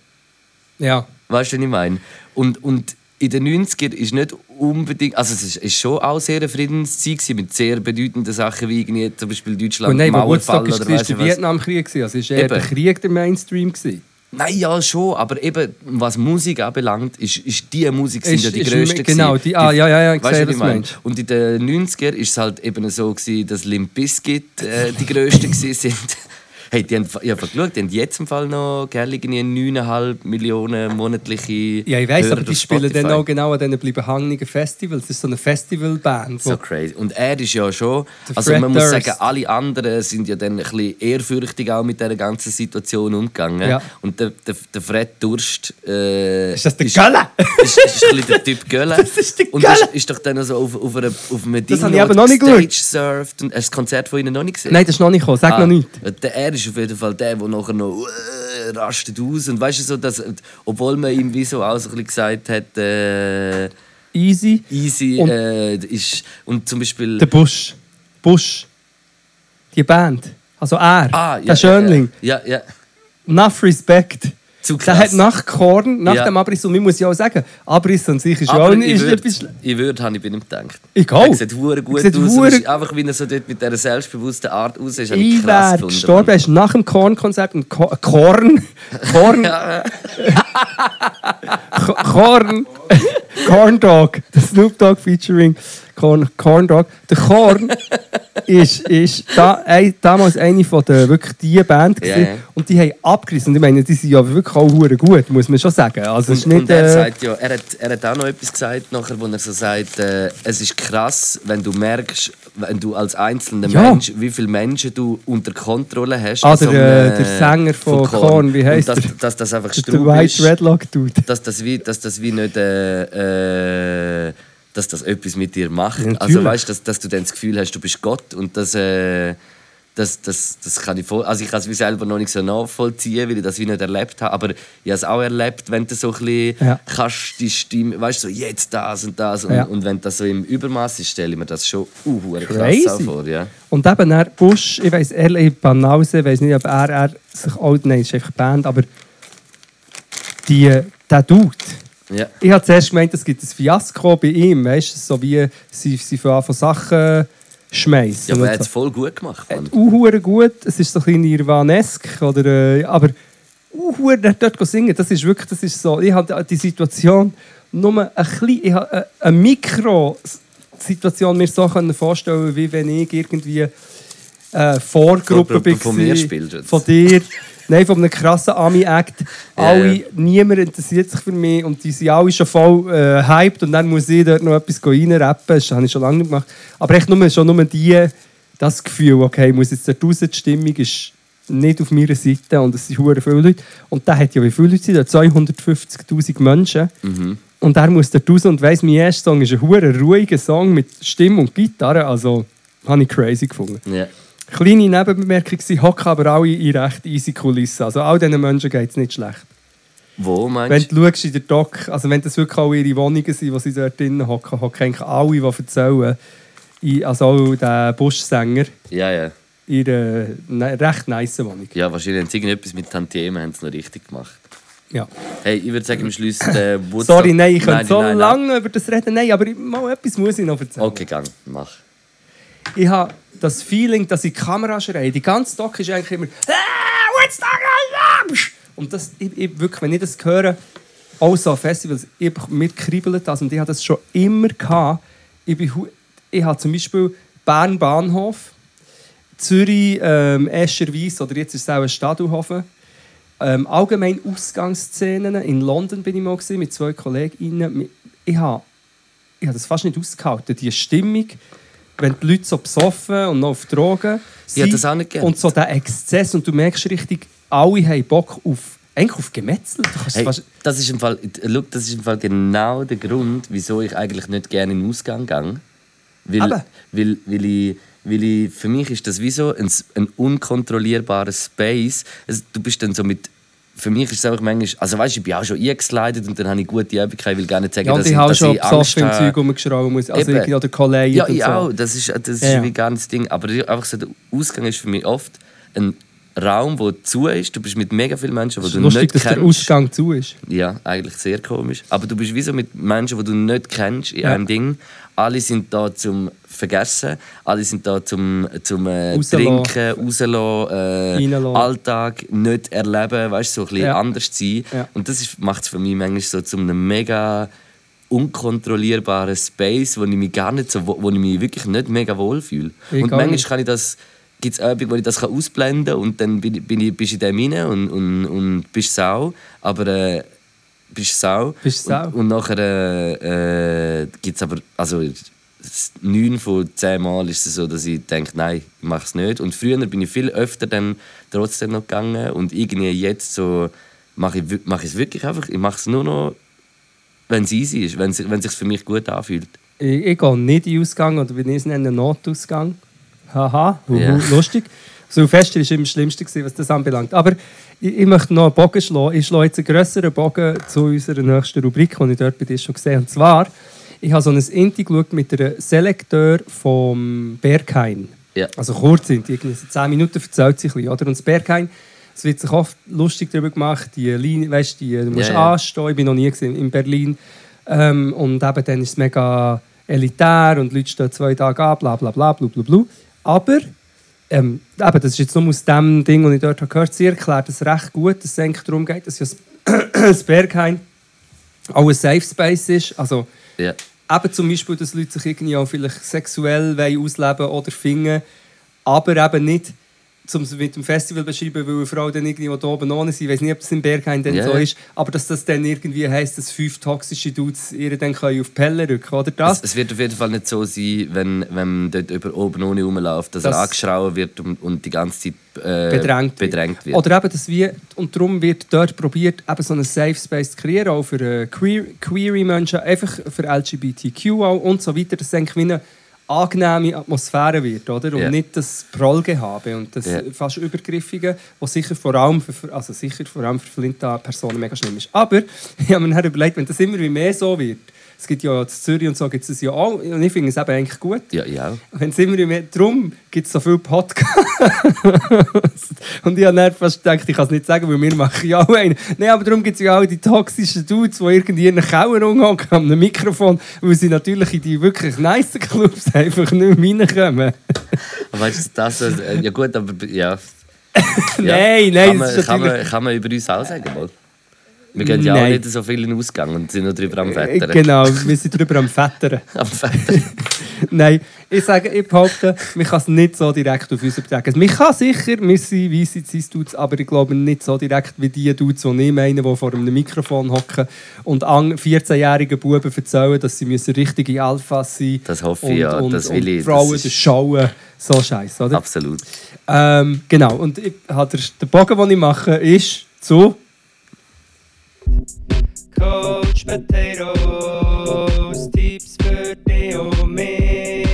Ja. Weißt du, was ich meine? Und, und in den 90ern ist nicht unbedingt, also es ist, ist schon auch sehr eine Friedenszeit gewesen, mit sehr bedeutenden Sachen wie irgendwie zum Beispiel Deutschland, Und nein, Mauerfall oder war, war weißt du der. Vietnamkrieg, gewesen, also ist eher Eben. der Krieg der Mainstream. Gewesen. Nein, ja schon, aber eben, was Musik anbelangt, ist, ist die Musik sind Ist- ja die ist grössten. genau, die- ah, ja, ja, ja, ich weißt sehe, was ich meine? Und in den 90er war es halt eben so, gewesen, dass Limp Bizkit äh, die grössten gewesen sind. Hey, die haben, ich habe geschaut, die haben jetzt im Fall noch gell, irgendwie 9,5 Millionen monatliche Ja, ich weiß, aber die spielen dann auch genau an diesen bleiben hängigen Festivals. Das ist so eine Festivalband. So crazy. Und er ist ja schon. Also Fred man muss sagen, alle anderen sind ja dann ein bisschen ehrfürchtig auch mit dieser ganzen Situation umgegangen. Ja. Und der, der, der Fred Durst. Äh, Ist das der Gölle? Ist, ist, ein bisschen der Typ Gölle. Das ist der Und Gölle. ist, ist doch dann so auf, auf, einer, auf einem Ding habe ich eben noch nicht Stage geschaut. surft. Und hast du das Konzert von ihnen noch nicht gesehen? Nein, das ist noch nicht gekommen. Sag Ah, noch nichts. Der, er ist auf jeden Fall der, der nachher noch äh, rastet aus. Und weißt du, so, dass, obwohl man ihm wie so auch so ein bisschen gesagt hat, äh, Easy. easy Und- äh, ist. Und zum Beispiel. Der Busch. Busch. Die Band. Also er. Ah, der Schönling. Ja, ja. Enough Respect. Zu Der krass. hat nach Korn, nach Ja. dem Abriss, und man muss ja auch sagen, Abriss an sich ist Aber auch ich nicht würde, etwas... ich würde, habe ich bei ihm gedacht. Ich auch. Er sieht gut sieht aus. ist einfach, wie er so dort mit dieser selbstbewussten Art aus ist, habe ich Ich krass wäre gefunden. gestorben, er ist nach dem Korn-Konzert Ko Korn, Korn, Ko- Korn, Corn Dog, der Snoop Dogg featuring Corn, Corn Dog. Der Korn ist, ist da, ein, damals eine von der wirklich die Band gewesen. ja. und die haben abgerissen. Und ich meine, die sind ja wirklich auch hure gut, muss man schon sagen. Also es ist Und, nicht, und er, äh, sagt ja, er, hat, er hat auch noch etwas gesagt, nachher, wo er so sagt, äh, es ist krass, wenn du merkst, wenn du als einzelner Ja. Mensch, wie viele Menschen du unter Kontrolle hast. Ah, in so der, äh, einem- der Sänger von Korn, wie heisst und dass, dass das einfach der White. Redlock Dude. dass das wie, dass das wie nicht äh, äh, dass das etwas mit dir macht. Also natürlich. weißt, dass, dass du dann das Gefühl hast, du bist Gott und das, äh, das, das, das kann ich voll, also ich kann es wie selber noch nicht so nachvollziehen, weil ich das wie nicht erlebt habe, aber ich habe es auch erlebt, wenn du so ein bisschen Ja. kannst die Stimme, weißt so jetzt das und das und, Ja. und wenn das so im Übermaß ist, stelle ich mir das schon uh, krass auch vor, ja. Und eben er Busch, ich weiss ehrlich, Banause, ich weiss nicht, ob er, er sich auch, nein, ist einfach Band, aber die, der Dude, ja. ich habe zuerst gemeint, es gibt ein Fiasko bei ihm, weißt du, so wie sie, sie von von Sachen schmeißen. Ja, aber er hat es so. voll gut gemacht. Mann. Uhuere gut, es ist so ein bisschen Nirvanesk, oder, äh, aber Uhuere dort, dort singen, das ist wirklich, das ist so, ich habe die Situation nur ein bisschen, ich habe eine, eine Mikro-Situation mir so können vorstellen wie wenn ich irgendwie äh, Vorgruppe Vorgruppe bin von mir spielst jetzt. von dir Nein, von einem krassen Ami-Act. Alle, ja. niemand interessiert sich für mich und die sind alle schon voll äh, hyped und dann muss ich dort noch etwas reinrappen. Das habe ich schon lange nicht gemacht. Aber echt nur, schon nur die, das Gefühl, okay, muss jetzt dort raus, die Stimmung ist nicht auf meiner Seite und es sind hure viele Leute. Und da hat ja wie viele Leute sind, da 250'000 Menschen. Und er muss dort raus und weiss, mein erster Song ist ein hure ruhiger Song mit Stimme und Gitarre. Also, habe ich crazy gefunden. Ja. Kleine Nebenbemerkung, sie hocken aber alle in recht easy Kulissen. Also all diesen Menschen geht es nicht schlecht. Wo Wenn meinst du schaust in der Doc, also wenn das wirklich auch ihre Wohnungen sind, wo sie dort drinnen hocken, hocken eigentlich alle, die erzählen, also auch der Buschsänger, du? Ja, ja. in ihrer ne, recht nice Wohnung. Ja, wahrscheinlich haben sie irgendetwas mit Tantiemen haben sie noch richtig gemacht. Ja. Hey, ich würde sagen, am Schluss der Woodstock... Sorry, nein, ich könnte Nein, so nein, nein. lange über das reden. Nein, aber mal etwas muss ich noch erzählen. Okay, gang, mach. Ich habe das Feeling, dass ich die Kamera schreie. Die ganze Doc ist eigentlich immer «Ah, ah, ah!» Und das, ich, ich, wirklich, wenn ich das höre, auch so Festivals, ich, mir kribbelt das und ich habe das schon immer gehabt. Ich, bin, ich habe zum Beispiel Bern Bahnhof, Zürich ähm, Escherwies oder jetzt ist es auch ein Stadthofen. Ähm, allgemein Ausgangsszenen. In London bin ich mal gewesen, mit zwei Kolleginnen. Ich habe ich habe das fast nicht ausgehalten. Die Stimmung, wenn die Leute so besoffen und noch auf Drogen Ich habe das auch nicht gern. Und so der Exzess und du merkst richtig, alle haben Bock auf, eigentlich auf Gemetzel. Hey, das ist im Fall, look, das ist im Fall genau der Grund, wieso ich eigentlich nicht gerne in den Ausgang gehe. Weil, Aber- weil, weil, ich, weil ich, für mich ist das wie so ein, ein unkontrollierbarer Space. Also, du bist dann so mit... Für mich ist es einfach manchmal... Also weißt, ich bin auch schon eingeslidet und dann habe ich gute Übung, ich will gar nicht sagen, ja, dass ich ich, habe dass schon ich Angst habe. Zeug rumgeschraubt. muss- Also Eben. irgendwie oder Kollegen Ja, ich so. auch. Das ist, das ist Ja, wie nicht das Ding. Aber einfach so, der Ausgang ist für mich oft ein Raum, der zu ist. Du bist mit mega vielen Menschen, die du lustig, nicht dass kennst. der Ausgang zu ist. Ja, eigentlich sehr komisch. Aber du bist wie so mit Menschen, die du nicht kennst in Ja. einem Ding. Alle sind da zum Vergessen, alle sind da zum, zum äh, Rauslassen. Trinken, rauslassen, äh. Alltag nicht erleben, weißt so ein bisschen Ja. anders sein. Ja. Und das macht es für mich manchmal so zu einem mega unkontrollierbaren Space, wo ich mich gar nicht so, wo, wo ich mich wirklich nicht mega wohl fühle. Ich Und manchmal nicht. kann ich das gibt es Übungen, wo ich das ausblenden kann und dann bin, ich- bin ich, bist du in dem rein und, und, und bist sau. Aber äh, bist sau. Bist sau. Und, und nachher äh, äh, gibt es aber, also neun von zehn Mal ist es so, dass ich denke, nein, ich mache es nicht. Und früher bin ich viel öfter dann trotzdem noch gegangen und irgendwie jetzt so mache ich, mache ich es wirklich einfach, ich mache es nur noch, wenn es easy ist, wenn es wenn es sich für mich gut anfühlt. Ich, ich gehe nicht in den Ausgang oder wie ich es nenne, Notausgang. Haha, Ja. lustig. So Fest war immer das Schlimmste, was das anbelangt. Aber ich, ich möchte noch einen Bogen schlagen. Ich schlage jetzt einen grösseren Bogen zu unserer nächsten Rubrik, die ich dort bei dir schon gesehen habe. Und zwar, ich habe so ein Inti geschaut mit einem Selekteur vom Berghain. Ja. Also kurz sind irgendwie so 10 Minuten erzählt sich ein bisschen, oder? Und das Berghain, es wird sich oft lustig darüber gemacht, die Linie, weißt, die, du musst Ja, ja. anstehen, ich bin noch nie gewesen in Berlin. Ähm, und eben dann ist es mega elitär und die Leute stehen zwei Tage an, bla bla bla bla bla bla. Aber ähm, eben, das ist jetzt nur aus dem Ding, das ich dort habe gehört habe, sie erklärt das recht gut, dass es eigentlich darum geht, dass ja das, Berghain auch ein Safe Space ist. Also Ja. eben zum Beispiel, dass Leute sich irgendwie auch vielleicht sexuell ausleben oder finden, aber eben nicht zum mit dem Festival beschreiben, weil eine Frau dann irgendwo da oben ohne ist. Ich weiß nicht, ob das im Berghain dann Ja, so ist, aber dass das dann irgendwie heisst, dass fünf toxische Dudes ihr dann können auf die Pelle rücken oder das? Es, es wird auf jeden Fall nicht so sein, wenn, wenn dort über oben ohne rumläuft, dass Das- er angeschrien wird und, und die ganze Zeit äh, bedrängt, bedrängt wird. Oder eben, dass wir, und darum wird dort probiert, eben so einen Safe Space zu kreieren, auch für äh, queer, queere Menschen, einfach für LGBTQ auch und so weiter, dass es eigentlich wie eine angenehme Atmosphäre wird, oder? Und Ja. nicht das Prallgehabe und das Ja. fast Übergriffige, was sicher vor allem für, also sicher vor allem für flinte Personen mega schlimm ist. Aber ich habe mir dann überlegt, wenn das immer wie mehr so wird, es gibt ja in Zürich und so gibt es ja auch, und ich finde es eben eigentlich gut, ja, ja. wenn es immer mehr. Darum gibt es so viele Podcasts. und ich habe dann fast gedacht, ich kann es nicht sagen, weil wir machen ja auch einen. Nein, aber darum gibt es ja auch die toxischen Dudes, die irgendwie in einer Keller rumhocken an einem Mikrofon, weil sie natürlich in die wirklich nice Clubs einfach nicht mehr reinkommen. Aber weißt du, das, äh, ja gut, aber ja. ja. Nein, nein, kann man, ist kann, man, kann man über uns auch sagen, mal. Wir gehen ja auch nicht so viel in den Ausgang und sind noch drüber am Äh, Wettern. Genau, wir sind drüber am Fettern. Am Wettern. Nein, ich sage, ich behaupte, man kann es nicht so direkt auf uns übertragen. Man kann sicher, wir sind weisse Cis-Dudes, aber ich glaube nicht so direkt wie die Dudes, die ich meine, die vor einem Mikrofon hocken und an 14-jährigen Buben erzählen, dass sie müssen richtige Alphas sein Das hoffe ich, und, ja, Und, das und will ich, das Frauen ist- das schauen, so scheiße, oder? Absolut. Ähm, genau, und ich, der, Bogen, den ich mache, ist zu... Coach Potatoes, Tipps für dich und mich.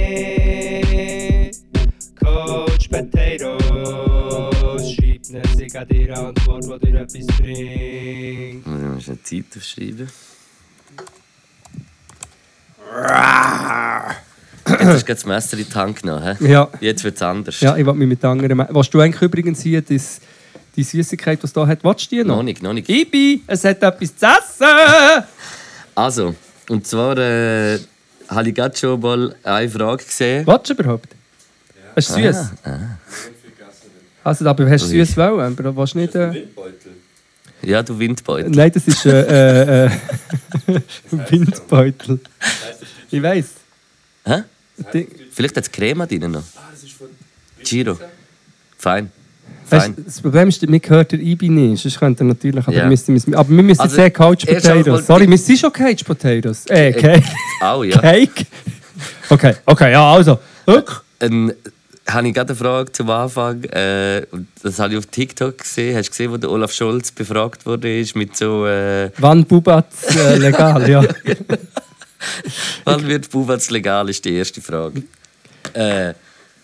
Coach Potatoes, schreibt ne sich an dir Antwort, die dir etwas bringt. Muss ich mal schnell Zeit aufschreiben. Jetzt hast du gerade das Messer in die Hand genommen. hä? Ja. Jetzt wird es anders. Ja, ich will mich mit anderen... Willst du eigentlich übrigens hier das, die Süßigkeit, die es hier hat, willst du die noch? Noch nicht, noch nicht. Ibi, es hat etwas zu essen! Also, und zwar äh, habe ich gerade schon mal eine Frage gesehen. Willst du überhaupt? Es ist süß. Ah, Also, aber hast du süß wollen, aber willst du nicht... Äh... Ja, du Windbeutel. Nein, das ist äh, äh, äh, Windbeutel. Ich weiß. Hä? Vielleicht hat es Creme drin noch. Giro. Fein. Weißt, das Problem ist, mir gehört der Ibi nicht. Sonst könnte natürlich, aber, Ja. müsste, müssen- aber wir müssen Also, sehr Couch Potatoes. Sorry, wir sind schon Cage Potatoes. Äh, Cake. Auch, ja. Cake. Okay, okay, ja, also. Dann habe ich gerade eine Frage zum Anfang. Äh, das habe ich auf TikTok gesehen. Hast du gesehen, wo der Olaf Scholz befragt wurde mit so äh, Wann Bubatz äh, legal, ja. Wann wird Bubatz legal, ist die erste Frage. Äh,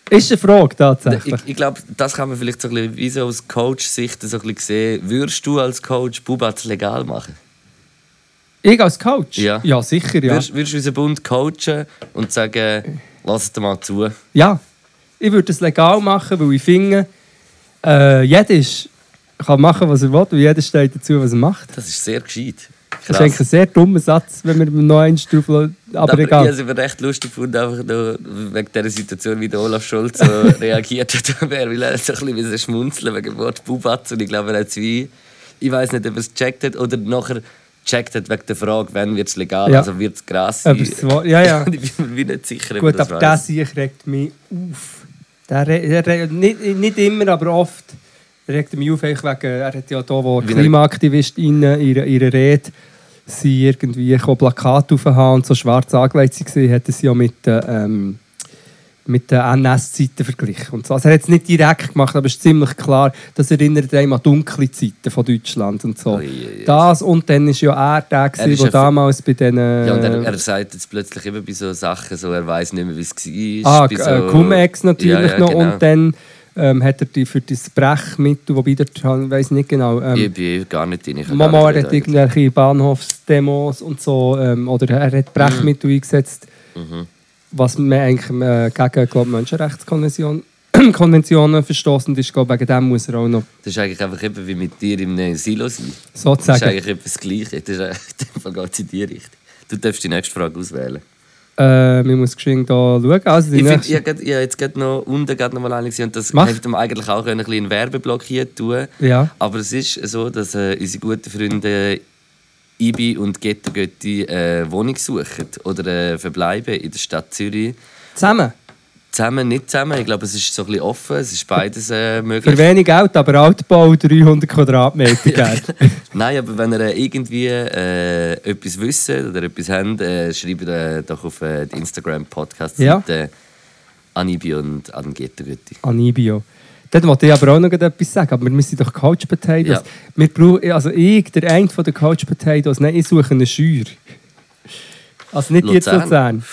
Ist eine Frage ich tatsächlich. ich glaube, das kann man vielleicht so ein bisschen, wie so aus Coach-Sicht so ein bisschen sehen. Würdest du als Coach Bubatz legal machen? Ich als Coach? Ja. Ja, sicher, ja. Würdest, würdest du unseren Bund coachen und sagen, lass es mal zu? Ja, ich würde es legal machen, weil ich finde, äh, jeder ist, kann machen, was er will, und jeder steht dazu, was er macht. Das ist sehr gescheit. Das ist eigentlich ein sehr dummer Satz, wenn wir noch eins drauf lassen. Aber, Aber egal. ich habe es recht lustig gefunden, einfach nur wegen dieser Situation, wie der Olaf Scholz so reagiert hat. Er will so ein bisschen schmunzeln wegen dem Wort Bubatz. Und ich glaube, er hat es wie, ich weiß nicht, ob er es gecheckt hat oder nachher gecheckt hat wegen der Frage, wann wird es legal, Ja. also wird es Gras sein. ja, ja. Ich bin mir nicht sicher, Gut, er das aber der weiss. Sieg regt mich auf. Der, der, re- nicht, nicht immer, aber oft regt er mich auf, wegen, er hat ja da, wo Wie er- KlimaaktivistInnen ihre, ihre Rede sie irgendwie Plakate aufhaben und so schwarz angelegt waren, hat er sie ja mit, den, ähm, mit den NS-Zeiten verglichen. Und so. Also er hat es nicht direkt gemacht, aber es ist ziemlich klar, das erinnert einem an dunkle Zeiten von Deutschland und so. Ui, ui. Das und dann war ja er der, Er gewesen, der damals bei den... Ja, und er, er sagt jetzt plötzlich eben bei so Sachen, so, er weiß nicht mehr, wie es war. Ah, bei äh, Cum-Ex natürlich Ja, ja, noch genau. und dann ähm, hat er die für das Brechmittel, wobei der, ich weiß nicht genau, Ich ähm, bin gar nicht drin. ich Mama hat irgendwelche Bahnhofsdemos und so, ähm, oder er hat Brechmittel eingesetzt, Mhm. was man eigentlich äh, gegen glaub, Menschenrechtskonventionen Konventionen verstoßend ist, glaub, wegen dem muss er auch noch Das ist eigentlich einfach eben wie mit dir im äh, Silo sein. Das ist sozusagen. eigentlich etwas das Gleiche. Das ist eigentlich, in dem Fall geht es in die Richtung. Du darfst die nächste Frage auswählen. Äh, man muss geschwind da schauen. Also die Ich, ich, habe jetzt gerade noch unten gerade noch mal eine gesehen und das Mach. hätte man eigentlich auch ein bisschen Werbeblock hier tun Ja. Aber es ist so, dass äh, unsere guten Freunde Ibi und Ghetto Götti äh, Wohnung suchen oder äh, verbleiben in der Stadt Zürich. Zusammen. Zusammen, nicht zusammen. Ich glaube, es ist so ein bisschen offen. Es ist beides äh, möglich. Für wenig Geld, aber Altbau 300 Quadratmeter. gell? Nein, aber wenn ihr irgendwie äh, etwas wisst oder etwas habt, äh, schreibt äh, doch auf äh, die Instagram-Podcast-Seite an Ibi und an Ghetto Götti. Anibio. Dort wollte ich aber auch noch etwas sagen, aber wir sind doch Couch Potatoes. Ja. Wir brauchen, also ich, der eine von den Couch Potatoes, nein, ich suche eine Schür. Also nicht jetzt Luzern?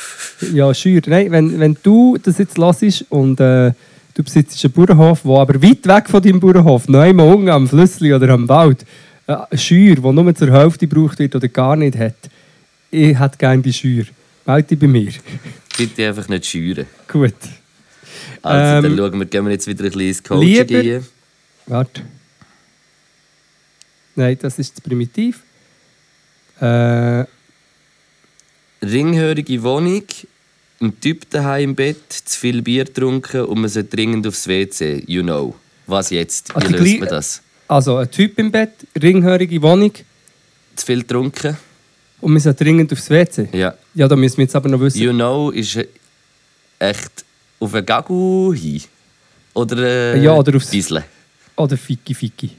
Ja, Schür. Nein, wenn, wenn du das jetzt hörst und äh, du besitzt einen Bauernhof, der aber weit weg von deinem Bauernhof, noch einmal unten am Flüssli oder am Wald, eine Schür, die nur zur Hälfte gebraucht wird oder gar nicht hat, ich hätte gerne die Schür. Meld dich bei mir. Bitte einfach nicht scheuren. Gut. Also, Ähm, dann schauen wir, gehen wir jetzt wieder ein bisschen ins Coaching lieber- gehen. Warte. Nein, das ist zu primitiv. Äh, Ringhörige Wohnung, ein Typ daheim im Bett, zu viel Bier getrunken und man sollte dringend aufs WC. You know. Was jetzt? Wie Also löst man das? also ein Typ im Bett, ringhörige Wohnung, zu viel getrunken. Und wir sind dringend aufs WC. Ja. Ja, da müssen wir jetzt aber noch wissen. You know ist echt auf einen Gagu hin. Oder äh, Ja, oder aufs- Bisle. Oder Fiki Fiki.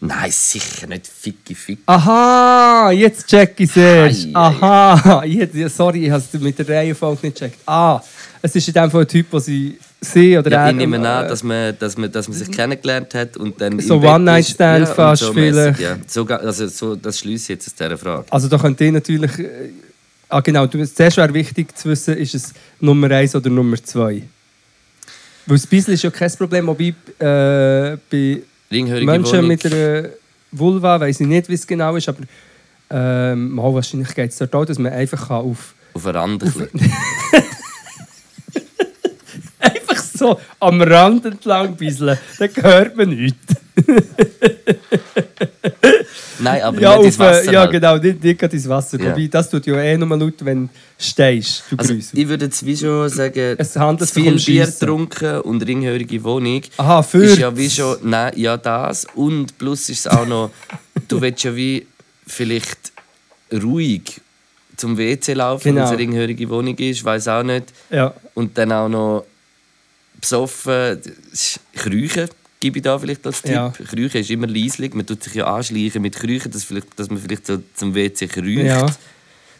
Nein, sicher nicht Ficki Ficki. Aha, jetzt check ich es Aha, jetzt, ja, sorry, ich habe es mit der Reihenfolge nicht gecheckt. Ah, es ist in dem Fall ein Typ, den sie sie oder Ja, er... ich nehme äh, an, dass man, dass, man, dass man sich kennengelernt hat und dann. So One-Night-Stand und fast so vielleicht. Ja. So, also, so, das schließe ich jetzt aus dieser Frage. Also da könnte ich natürlich... Äh, ah genau, zuerst wäre wichtig zu wissen, ist es Nummer 1 oder Nummer 2. Weil das Bissel ist ja kein Problem, wobei äh, bei Ringhörige Menschen Wohnung. mit einer Vulva, weiß ich nicht, wie es genau ist, aber ähm, mal, wahrscheinlich geht es dort auch, dass man einfach kann auf Auf Rand. so am Rand entlang bisseln, dann hört man nichts. Nein, aber Ja, nicht ins äh, Wasser. ja halt. genau, nicht, nicht ins Wasser. Ja. Wobei, das tut ja eh nur laut, wenn du stehst, du Also, ich würde jetzt wie schon sagen, Es handelt viel Bier getrunken und ringhörige Wohnung. Aha, für Ist ja wie schon, nein, ja das. Und plus ist es auch noch, du willst ja wie vielleicht ruhig zum WC laufen, Genau. wenn es eine ringhörige Wohnung ist, weiß auch nicht. Ja, Und dann auch noch besoffen, Krüchen gebe ich da vielleicht als Tipp. Ja. Krüchen ist immer leislich, man tut sich ja anschleichen mit Krüchen, dass, vielleicht, dass man vielleicht so zum WC krücht, Ja.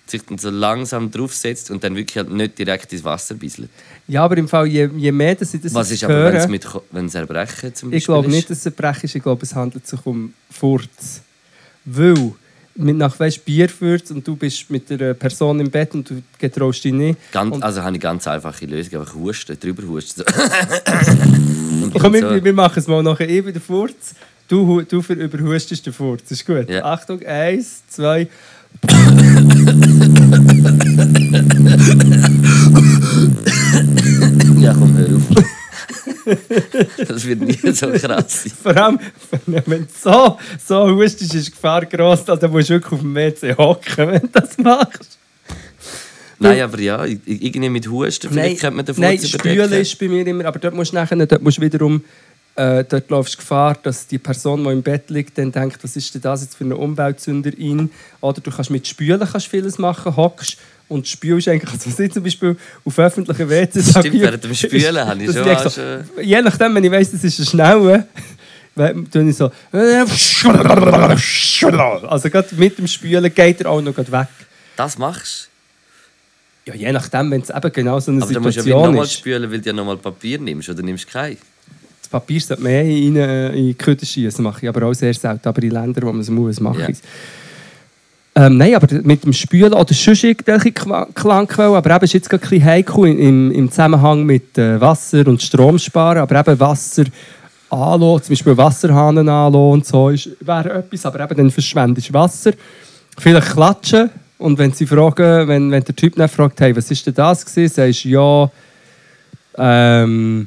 sich dann so langsam draufsetzt und dann wirklich halt nicht direkt ins Wasser bisselt. ja aber im Fall, je, je mehr dass ich das Was ist aber, wenn es wenn es Erbrechen zum Beispiel ich glaube nicht, dass es ein Brech ist, ich glaube, es handelt sich um Furz. Weil, mit nach weißt, Bierfurz und du bist mit einer Person im Bett und du getraust dich nicht. Ganz, und- also habe ich ganz einfache Lösung, einfach husten, drüber husten. So. Komm, wir, wir machen es mal nachher eben den Furz. Du, du für überhustest den Furz, ist gut. Ja. Achtung, eins, zwei. Ja, komm, hör auf. Das wird nie so krass sein. Vor allem, wenn du so, so hustest, ist die Gefahr gross, dass du musst wirklich auf dem WC hocken, wenn du das machst. Nein, aber ja, irgendwie mit Husten, vielleicht könnte man den nein überdecken. ist bei mir immer, aber dort musst du nachher, dort musst wiederum, äh, dort läufst du Gefahr, dass die Person, die im Bett liegt, dann denkt, was ist denn das jetzt für eine Umweltsünderin? Oder du kannst mit Spülen kannst vieles machen, hockst und spülst eigentlich, also was ich zum Beispiel auf öffentlichen WCs Stimmt, während dem Spülen habe ich schon so, Je nachdem, wenn ich weiss, das ist ein Schneller, tue ich so. Also gerade mit dem Spülen geht er auch noch weg. Das machst Ja, je nachdem, wenn es eben genau so eine du. Aber dann musst du ja Situation nochmal ist. spülen, weil du ja nochmal Papier nimmst oder nimmst kein. Das Papier sollte man eh in, äh, in die Küche schießen, mache ich aber auch sehr selten. Aber in Ländern, wo man es muss, mache ich es. Ähm, nein, aber mit dem Spülen oder sonst irgendwelche Klangquellen, aber eben ist jetzt gerade ein bisschen heikel im, im, Zusammenhang mit äh, Wasser und Stromsparen, aber eben Wasser anlassen, zum Beispiel Wasserhahn anlassen und so, wäre etwas, aber eben dann verschwendest du Wasser. Vielleicht klatschen und wenn sie fragen, wenn, wenn der Typ dann fragt, hey, was ist denn das gewesen, sagst du, ja, ähm,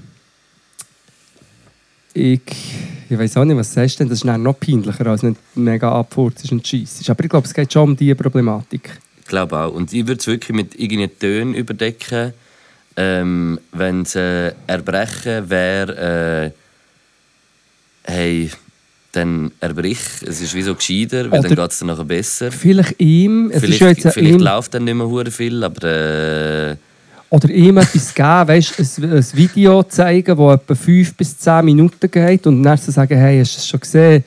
ich, ich weiß auch nicht, was sagst du denn? Das ist dann noch peinlicher, als nicht mega abfurzt und scheiss. Aber ich glaube, es geht schon um diese Problematik. Ich glaube auch. Und ich würde es wirklich mit irgendeinen Tönen überdecken. Ähm, Wenn es äh, Erbrechen wäre, äh, hey, dann erbrich. Es ist wie so gescheiter, weil Oder- dann geht es dann nachher besser. Vielleicht ihm, es Vielleicht, ist jetzt vielleicht ihm, läuft dann nicht mehr viel, aber äh, oder ihm etwas geben, weißt, ein, ein Video zeigen, das etwa 5 bis 10 Minuten geht und dann zu sagen, hey, hast du es schon gesehen?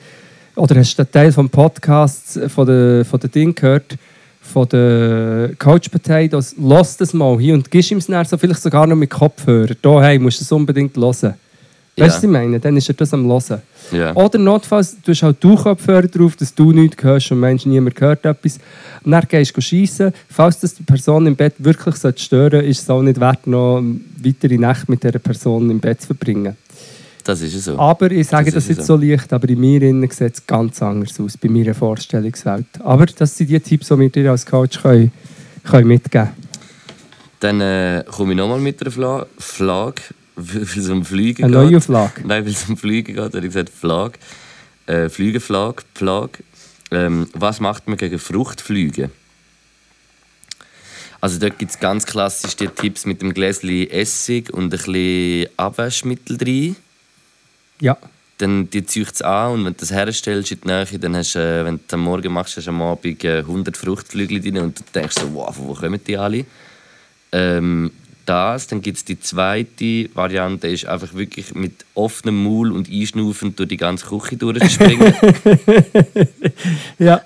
Oder hast du den Teil vom Podcast von der, von der Ding gehört, von der Coach Potatoes, lass das mal hier und gibst ihm es so vielleicht sogar noch mit Kopfhörer. Da, hey, musst du es unbedingt hören. Weißt du, was ich meine? Dann ist er das am Hören. ja. Oder notfalls, du hast halt Kopfhörer drauf, dass du nichts hörst und meinst, niemand hört etwas. Und dann gehst du schiessen. Falls das die Person im Bett wirklich stören sollte, ist es auch nicht wert, noch weitere Nächte mit dieser Person im Bett zu verbringen. Das ist so. Aber ich sage Das das, jetzt so. so leicht, aber in mir innen sieht es ganz anders aus, bei meiner Vorstellungswelt. Aber das sind die Tipps, die wir dir als Coach können, können mitgeben Dann äh, komme ich nochmal mit Fla Flag, weil es um Fliegen Eine geht. neue Auflage. Nein, weil es um Fliegen geht, habe ich gesagt Flag. Äh, Flügenflag, Plag. Ähm, was macht man gegen Fruchtflüge? Also dort gibt es ganz klassisch die Tipps mit dem Gläschen Essig und ein bisschen Abwaschmittel drin. Ja. dann die zieht es an und wenn du das herstellst in die Nähe, dann hast du, äh, wenn du am Morgen machst, hast du am Abend äh, 100 Fruchtflügel drin und du denkst so, wow, wo kommen die alle? Ähm, das, dann gibt es die zweite Variante, ist einfach wirklich mit offenem Maul und Einschnaufen durch die ganze Küche durchzuspringen. Ja.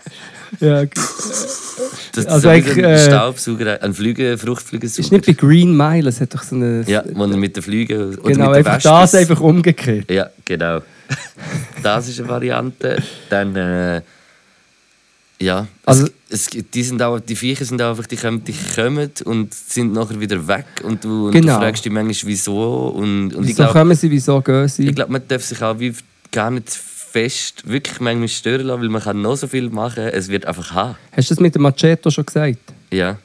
ja. Das Also so wie eigentlich, ein äh, Staubsauger, ein Flüge, Fruchtflügelsauger. Ist nicht bei Green Mile, es hat doch so eine. ja, wo er mit den Flügen oder genau, mit einfach das einfach umgekehrt. Ja, genau. das ist eine Variante. Dann, äh, ja, Also- es, es, die, sind auch, die Viecher sind auch einfach, die kommen, die kommen und sind nachher wieder weg und du, und Genau. du fragst dich manchmal, wieso. Und, und ich Wieso glaube, kommen sie, wieso gehen sie? ich glaub, man darf sich auch wie gar nicht fest wirklich manchmal stören lassen, weil man kann noch so viel machen, es wird einfach haben. Hast du das mit dem Maceto schon gesagt? Ja.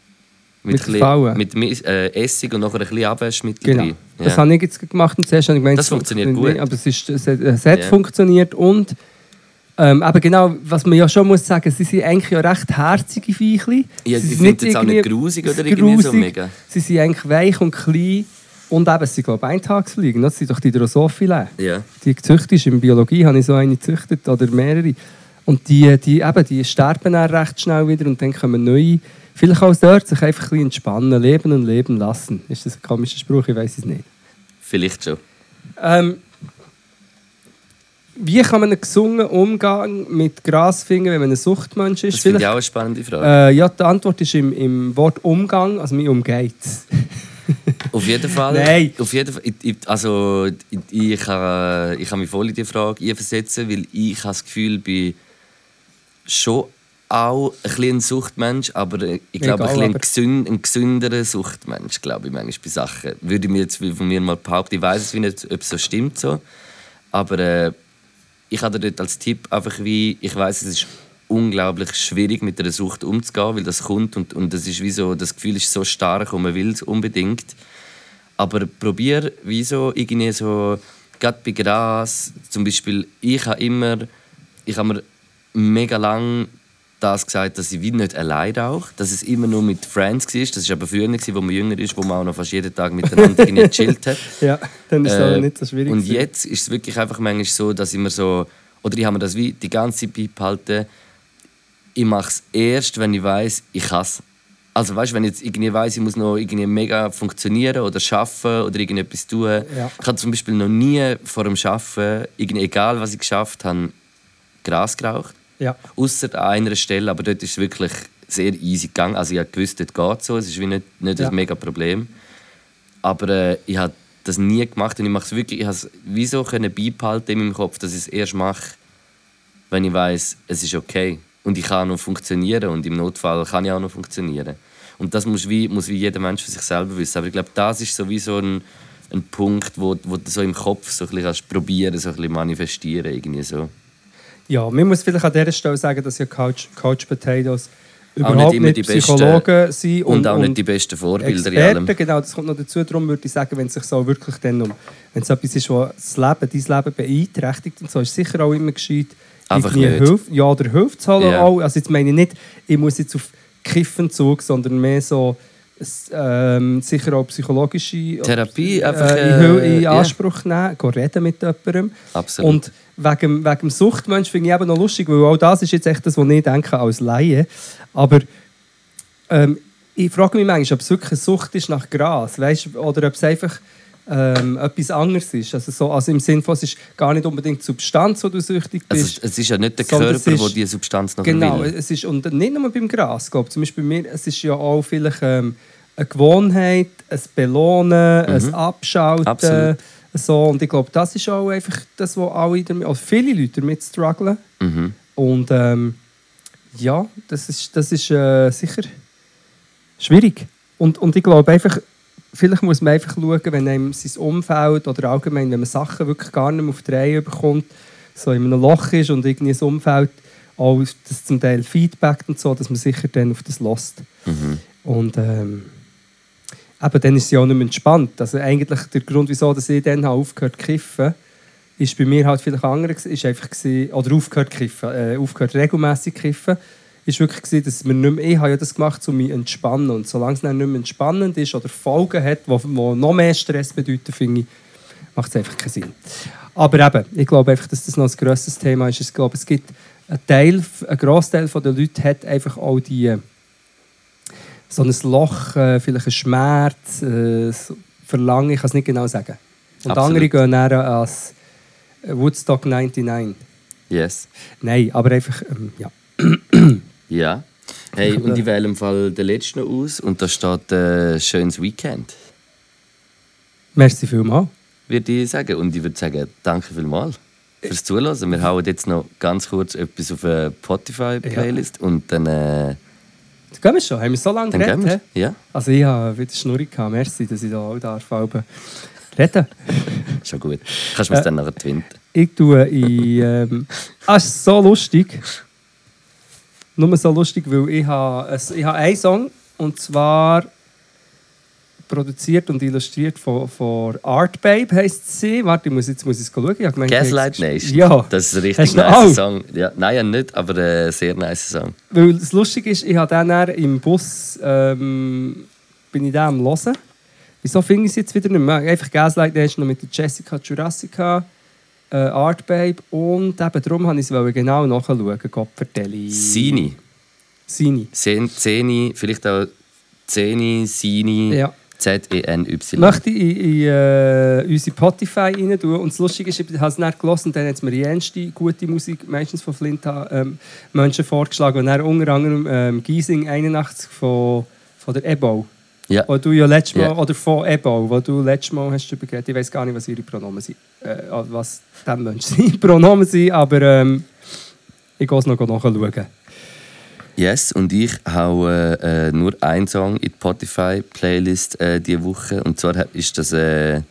Mit ein bisschen-? Mit Mi- äh, Essig und nachher ein bisschen Abwaschmittel Genau. Das Ja. habe ich jetzt gemacht und zuerst habe ich gemeint, Das funktioniert gut. Aber es, ist, es, hat, es hat Ja. funktioniert und ähm, aber genau, was man ja schon muss sagen, sie sind eigentlich ja recht herzige Viechli. Ja, sie sind jetzt auch nicht grusig oder irgendwie so mega. Sie sind eigentlich weich und klein und eben, sie glaube Eintagsfliegen. Das sind doch die Drosophila. Ja. Die gezüchtet in Biologie habe ich so eine gezüchtet oder mehrere. Und die, die, eben, die sterben dann recht schnell wieder und dann kommen neue. Vielleicht auch dort sich einfach ein bisschen entspannen, leben und leben lassen. Ist das ein komischer Spruch? Ich weiß es nicht. Vielleicht schon. Ähm, wie kann man einen gesungenen Umgang mit Gras finden, wenn man ein Suchtmensch ist? Das finde ich auch eine spannende Frage. äh, ja, die Antwort ist im, im Wort Umgang, also mir umgeht Auf jeden Fall. Nein. Auf jeden Fall. Ich, also, ich, ich, kann, ich kann mich voll in die Frage einversetzen, weil ich habe das Gefühl, ich bin schon auch ein bisschen ein Suchtmensch, aber ich glaube, Egal, ein, bisschen gesünd, ein gesünderer Suchtmensch, glaube ich, manchmal bei Sachen. Würde ich mir jetzt von mir mal behaupten. Ich weiß es nicht, ob es so stimmt so. Aber äh, ich habe dort als Tipp einfach wie, ich weiß es ist unglaublich schwierig mit der Sucht umzugehen, weil das kommt und, und das ist wie so, das Gefühl ist so stark und man will es unbedingt. Aber probier wie so irgendwie so, gerade bei Gras, zum Beispiel, ich habe immer, ich habe mir mega lang das gesagt, dass ich wie nicht allein rauche, dass es immer nur mit Friends war. Das war aber früher, wo man jünger ist, wo man auch noch fast jeden Tag miteinander gechillt hat. Ja, dann ist es Äh, nicht so schwierig. Und gewesen. jetzt ist es wirklich einfach manchmal so, dass ich mir so, oder ich habe mir das wie die ganze Zeit beibehalten, ich mache es erst, wenn ich weiß, ich kann es. Also weißt, wenn ich jetzt irgendwie weiß, ich muss noch irgendwie mega funktionieren oder schaffen oder irgendetwas tun. Ja. Ich habe zum Beispiel noch nie vor dem Schaffen, irgendwie, egal was ich geschafft habe, Gras geraucht. Ja. Außer an einer Stelle, aber dort ist es wirklich sehr easy gegangen. Also ich habe gewusst, dort geht es so. Es ist wie nicht, nicht Ja. ein mega Problem. Aber äh, ich habe das nie gemacht und ich mache es wirklich, ich habe es wieso können beibehalten in meinem Kopf, dass ich es erst mache, wenn ich weiß, es ist okay und ich kann noch funktionieren und im Notfall kann ich auch noch funktionieren. Und das muss wie, muss wie jeder Mensch für sich selber wissen. Aber ich glaube, das ist so wie so ein, ein Punkt, wo, wo du so im Kopf so ein bisschen probieren, so ein bisschen manifestieren irgendwie so. Ja, man muss vielleicht an dieser Stelle sagen, dass ja Coach, Coach Potatoes überhaupt nicht nicht, die besten- Psychologen sind. Und, auch nicht die besten Vorbilder in allem. Experten, genau, das kommt noch dazu. Darum würde ich sagen, wenn es sich so wirklich dann um, wenn es etwas ist, was das Leben, dein Leben beeinträchtigt und so, ist es sicher auch immer gescheit, Einfach nicht. Hilfe, ja, oder Hilfe zu holen Ja. auch. Also jetzt meine ich nicht, ich muss jetzt auf Kiffenzug, sondern mehr so ähm, sicher auch psychologische Therapie äh, einfach, in, äh, in. Anspruch nehmen, gehen reden mit jemandem. Absolut. Und wegen, wegen dem Suchtmensch finde ich eben noch lustig, weil auch das ist jetzt echt das, was ich denke als Laie. Aber ähm, ich frage mich manchmal, ob es wirklich eine Sucht ist nach Gras, weißt, oder ob es einfach ähm, etwas anderes ist. Also, so, also im Sinne von, es ist gar nicht unbedingt die Substanz, wo du süchtig Also, bist. es ist ja nicht der Körper, der diese Substanz noch Genau, will. es ist, und nicht nur beim Gras, glaube. Zum Beispiel bei mir, es ist ja auch vielleicht ähm, eine Gewohnheit, ein Belohnen, ein Abschalten. Mhm. Absolut. So. Und ich glaube, das ist auch einfach das, was alle damit, also viele Leute damit strugglen. Mhm. Und ähm, ja, das ist, das ist äh, sicher schwierig. Und, und ich glaube einfach, vielleicht muss man einfach schauen, wenn einem sein Umfeld oder allgemein, wenn man Sachen wirklich gar nicht mehr auf die Reihe bekommt, so in einem Loch ist und irgendwie das Umfeld auch das zum Teil Feedback und so, dass man sicher dann auf das lässt. Mhm. Und ähm, eben, dann ist sie auch nicht mehr entspannt. Also eigentlich der Grund, wieso dass ich dann habe aufgehört zu kiffen, ist bei mir halt vielleicht anderes, ist einfach gewesen, oder aufgehört kiffen, äh, aufgehört regelmäßig zu kiffen, ist wirklich gewesen, dass man nicht mehr, ich habe ja das gemacht, um mich zu entspannen und solange es dann nicht mehr entspannend ist oder Folgen hat, die, noch mehr Stress bedeuten, finde ich, macht es einfach keinen Sinn. Aber eben, ich glaube einfach, dass das noch ein grosses Thema ist. Ich glaube, es gibt einen Teil, ein Großteil der Leute hat einfach auch die so ein Loch, äh, vielleicht ein Schmerz, äh, so Verlangen, ich kann es nicht genau sagen. Und Absolut. andere gehen dann als Woodstock 99. Yes. Nein, aber einfach, ähm, ja. Ja. Hey, und ich wähle im Fall den letzten aus und da steht äh, «Schönes Weekend», Merci vielmals. würde ich sagen. Und ich würde sagen, danke vielmals fürs Zuhören. Wir hauen jetzt noch ganz kurz etwas auf eine Spotify-Playlist und dann, äh, Jetzt gehen wir schon. Haben wir so lange dann geredet? Ja, Also ich habe wieder Schnurri gehabt. Merci, dass ich da auch darf reden schon gut. Kannst du mir Äh, dann nachher twinten. Ich tue in... Ähm, ah, es ist so lustig. Nur so lustig, weil ich habe, es- ich habe einen Song und zwar produziert und illustriert von, von Art Babe heisst sie. Warte, ich muss, jetzt muss ich es schauen. Ich gemeint, Gaslight Nation. Ja. Das ist ein richtig nice alle? Song. Ja, nein, nicht, aber ein sehr nice Song. Weil das Lustige ist, ich habe dann im Bus ähm, bin ich da am hören. Wieso finde ich es jetzt wieder nicht mehr? Einfach Gaslight Nation noch mit der Jessica Jurassica, äh, Art Babe und eben darum habe ich es genau nachschauen. Gott vertelle. Sini. Sini. Sen- Zeni, vielleicht auch Zeni, Sini, Ja. Z-E-N-Y. Möchte ich in, in äh, unsere Spotify rein tun. Und das Lustige ist, ich habe es nicht gelesen und dann hat es mir die ernste, gute Musik, meistens von Flint, ähm, Menschen vorgeschlagen. Und dann unter anderem ähm, Giesing 81 von, von der Ebau. Ja, Wo du ja letztes Mal, Ja. oder von Ebau, wo du letztes Mal hast darüber geredet, ich weiß gar nicht, was ihre Pronomen sind, äh, was dem Menschen seine Pronomen sind, aber ähm, ich gehe es noch nachschauen. yes. Und ich haue äh, nur einen Song in die Spotify-Playlist äh, diese Woche. Und zwar ist das äh,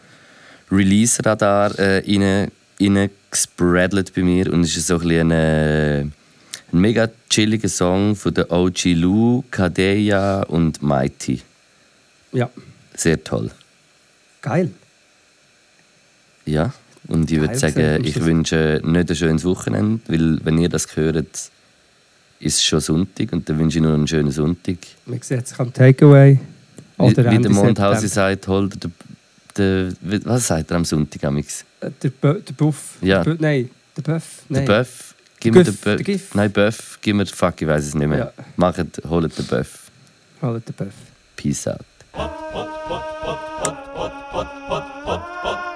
Release-Radar äh, reingespreadelt bei mir. Und es ist so ein, bisschen ein, äh, ein mega chilliger Song von der OG Lou, Kadeya und Mighty. Ja, Sehr toll. geil. Ja, und ich würde sagen, ich wünsche nicht ein schönes Wochenende, weil wenn ihr das hört, ist es schon Sonntag und dann wünsche ich nur einen schönen Sonntag. Man sieht sich am Takeaway. Wie, Oder wie Ende der September. sagt, hol dir den, den, wie- was sagt er am Sonntag amix? Äh, Der, Bö- der Buff. Ja. Der Bö- nein, der Buff. Der. Böff, gib mir den der. Giff. Nein, Böff, gib mir fuck, ich weiß es nicht mehr. Ja. Macht, holt den Böff. Halt der Buff. Peace out. pot pot pot pot pot pot pot pot pot pot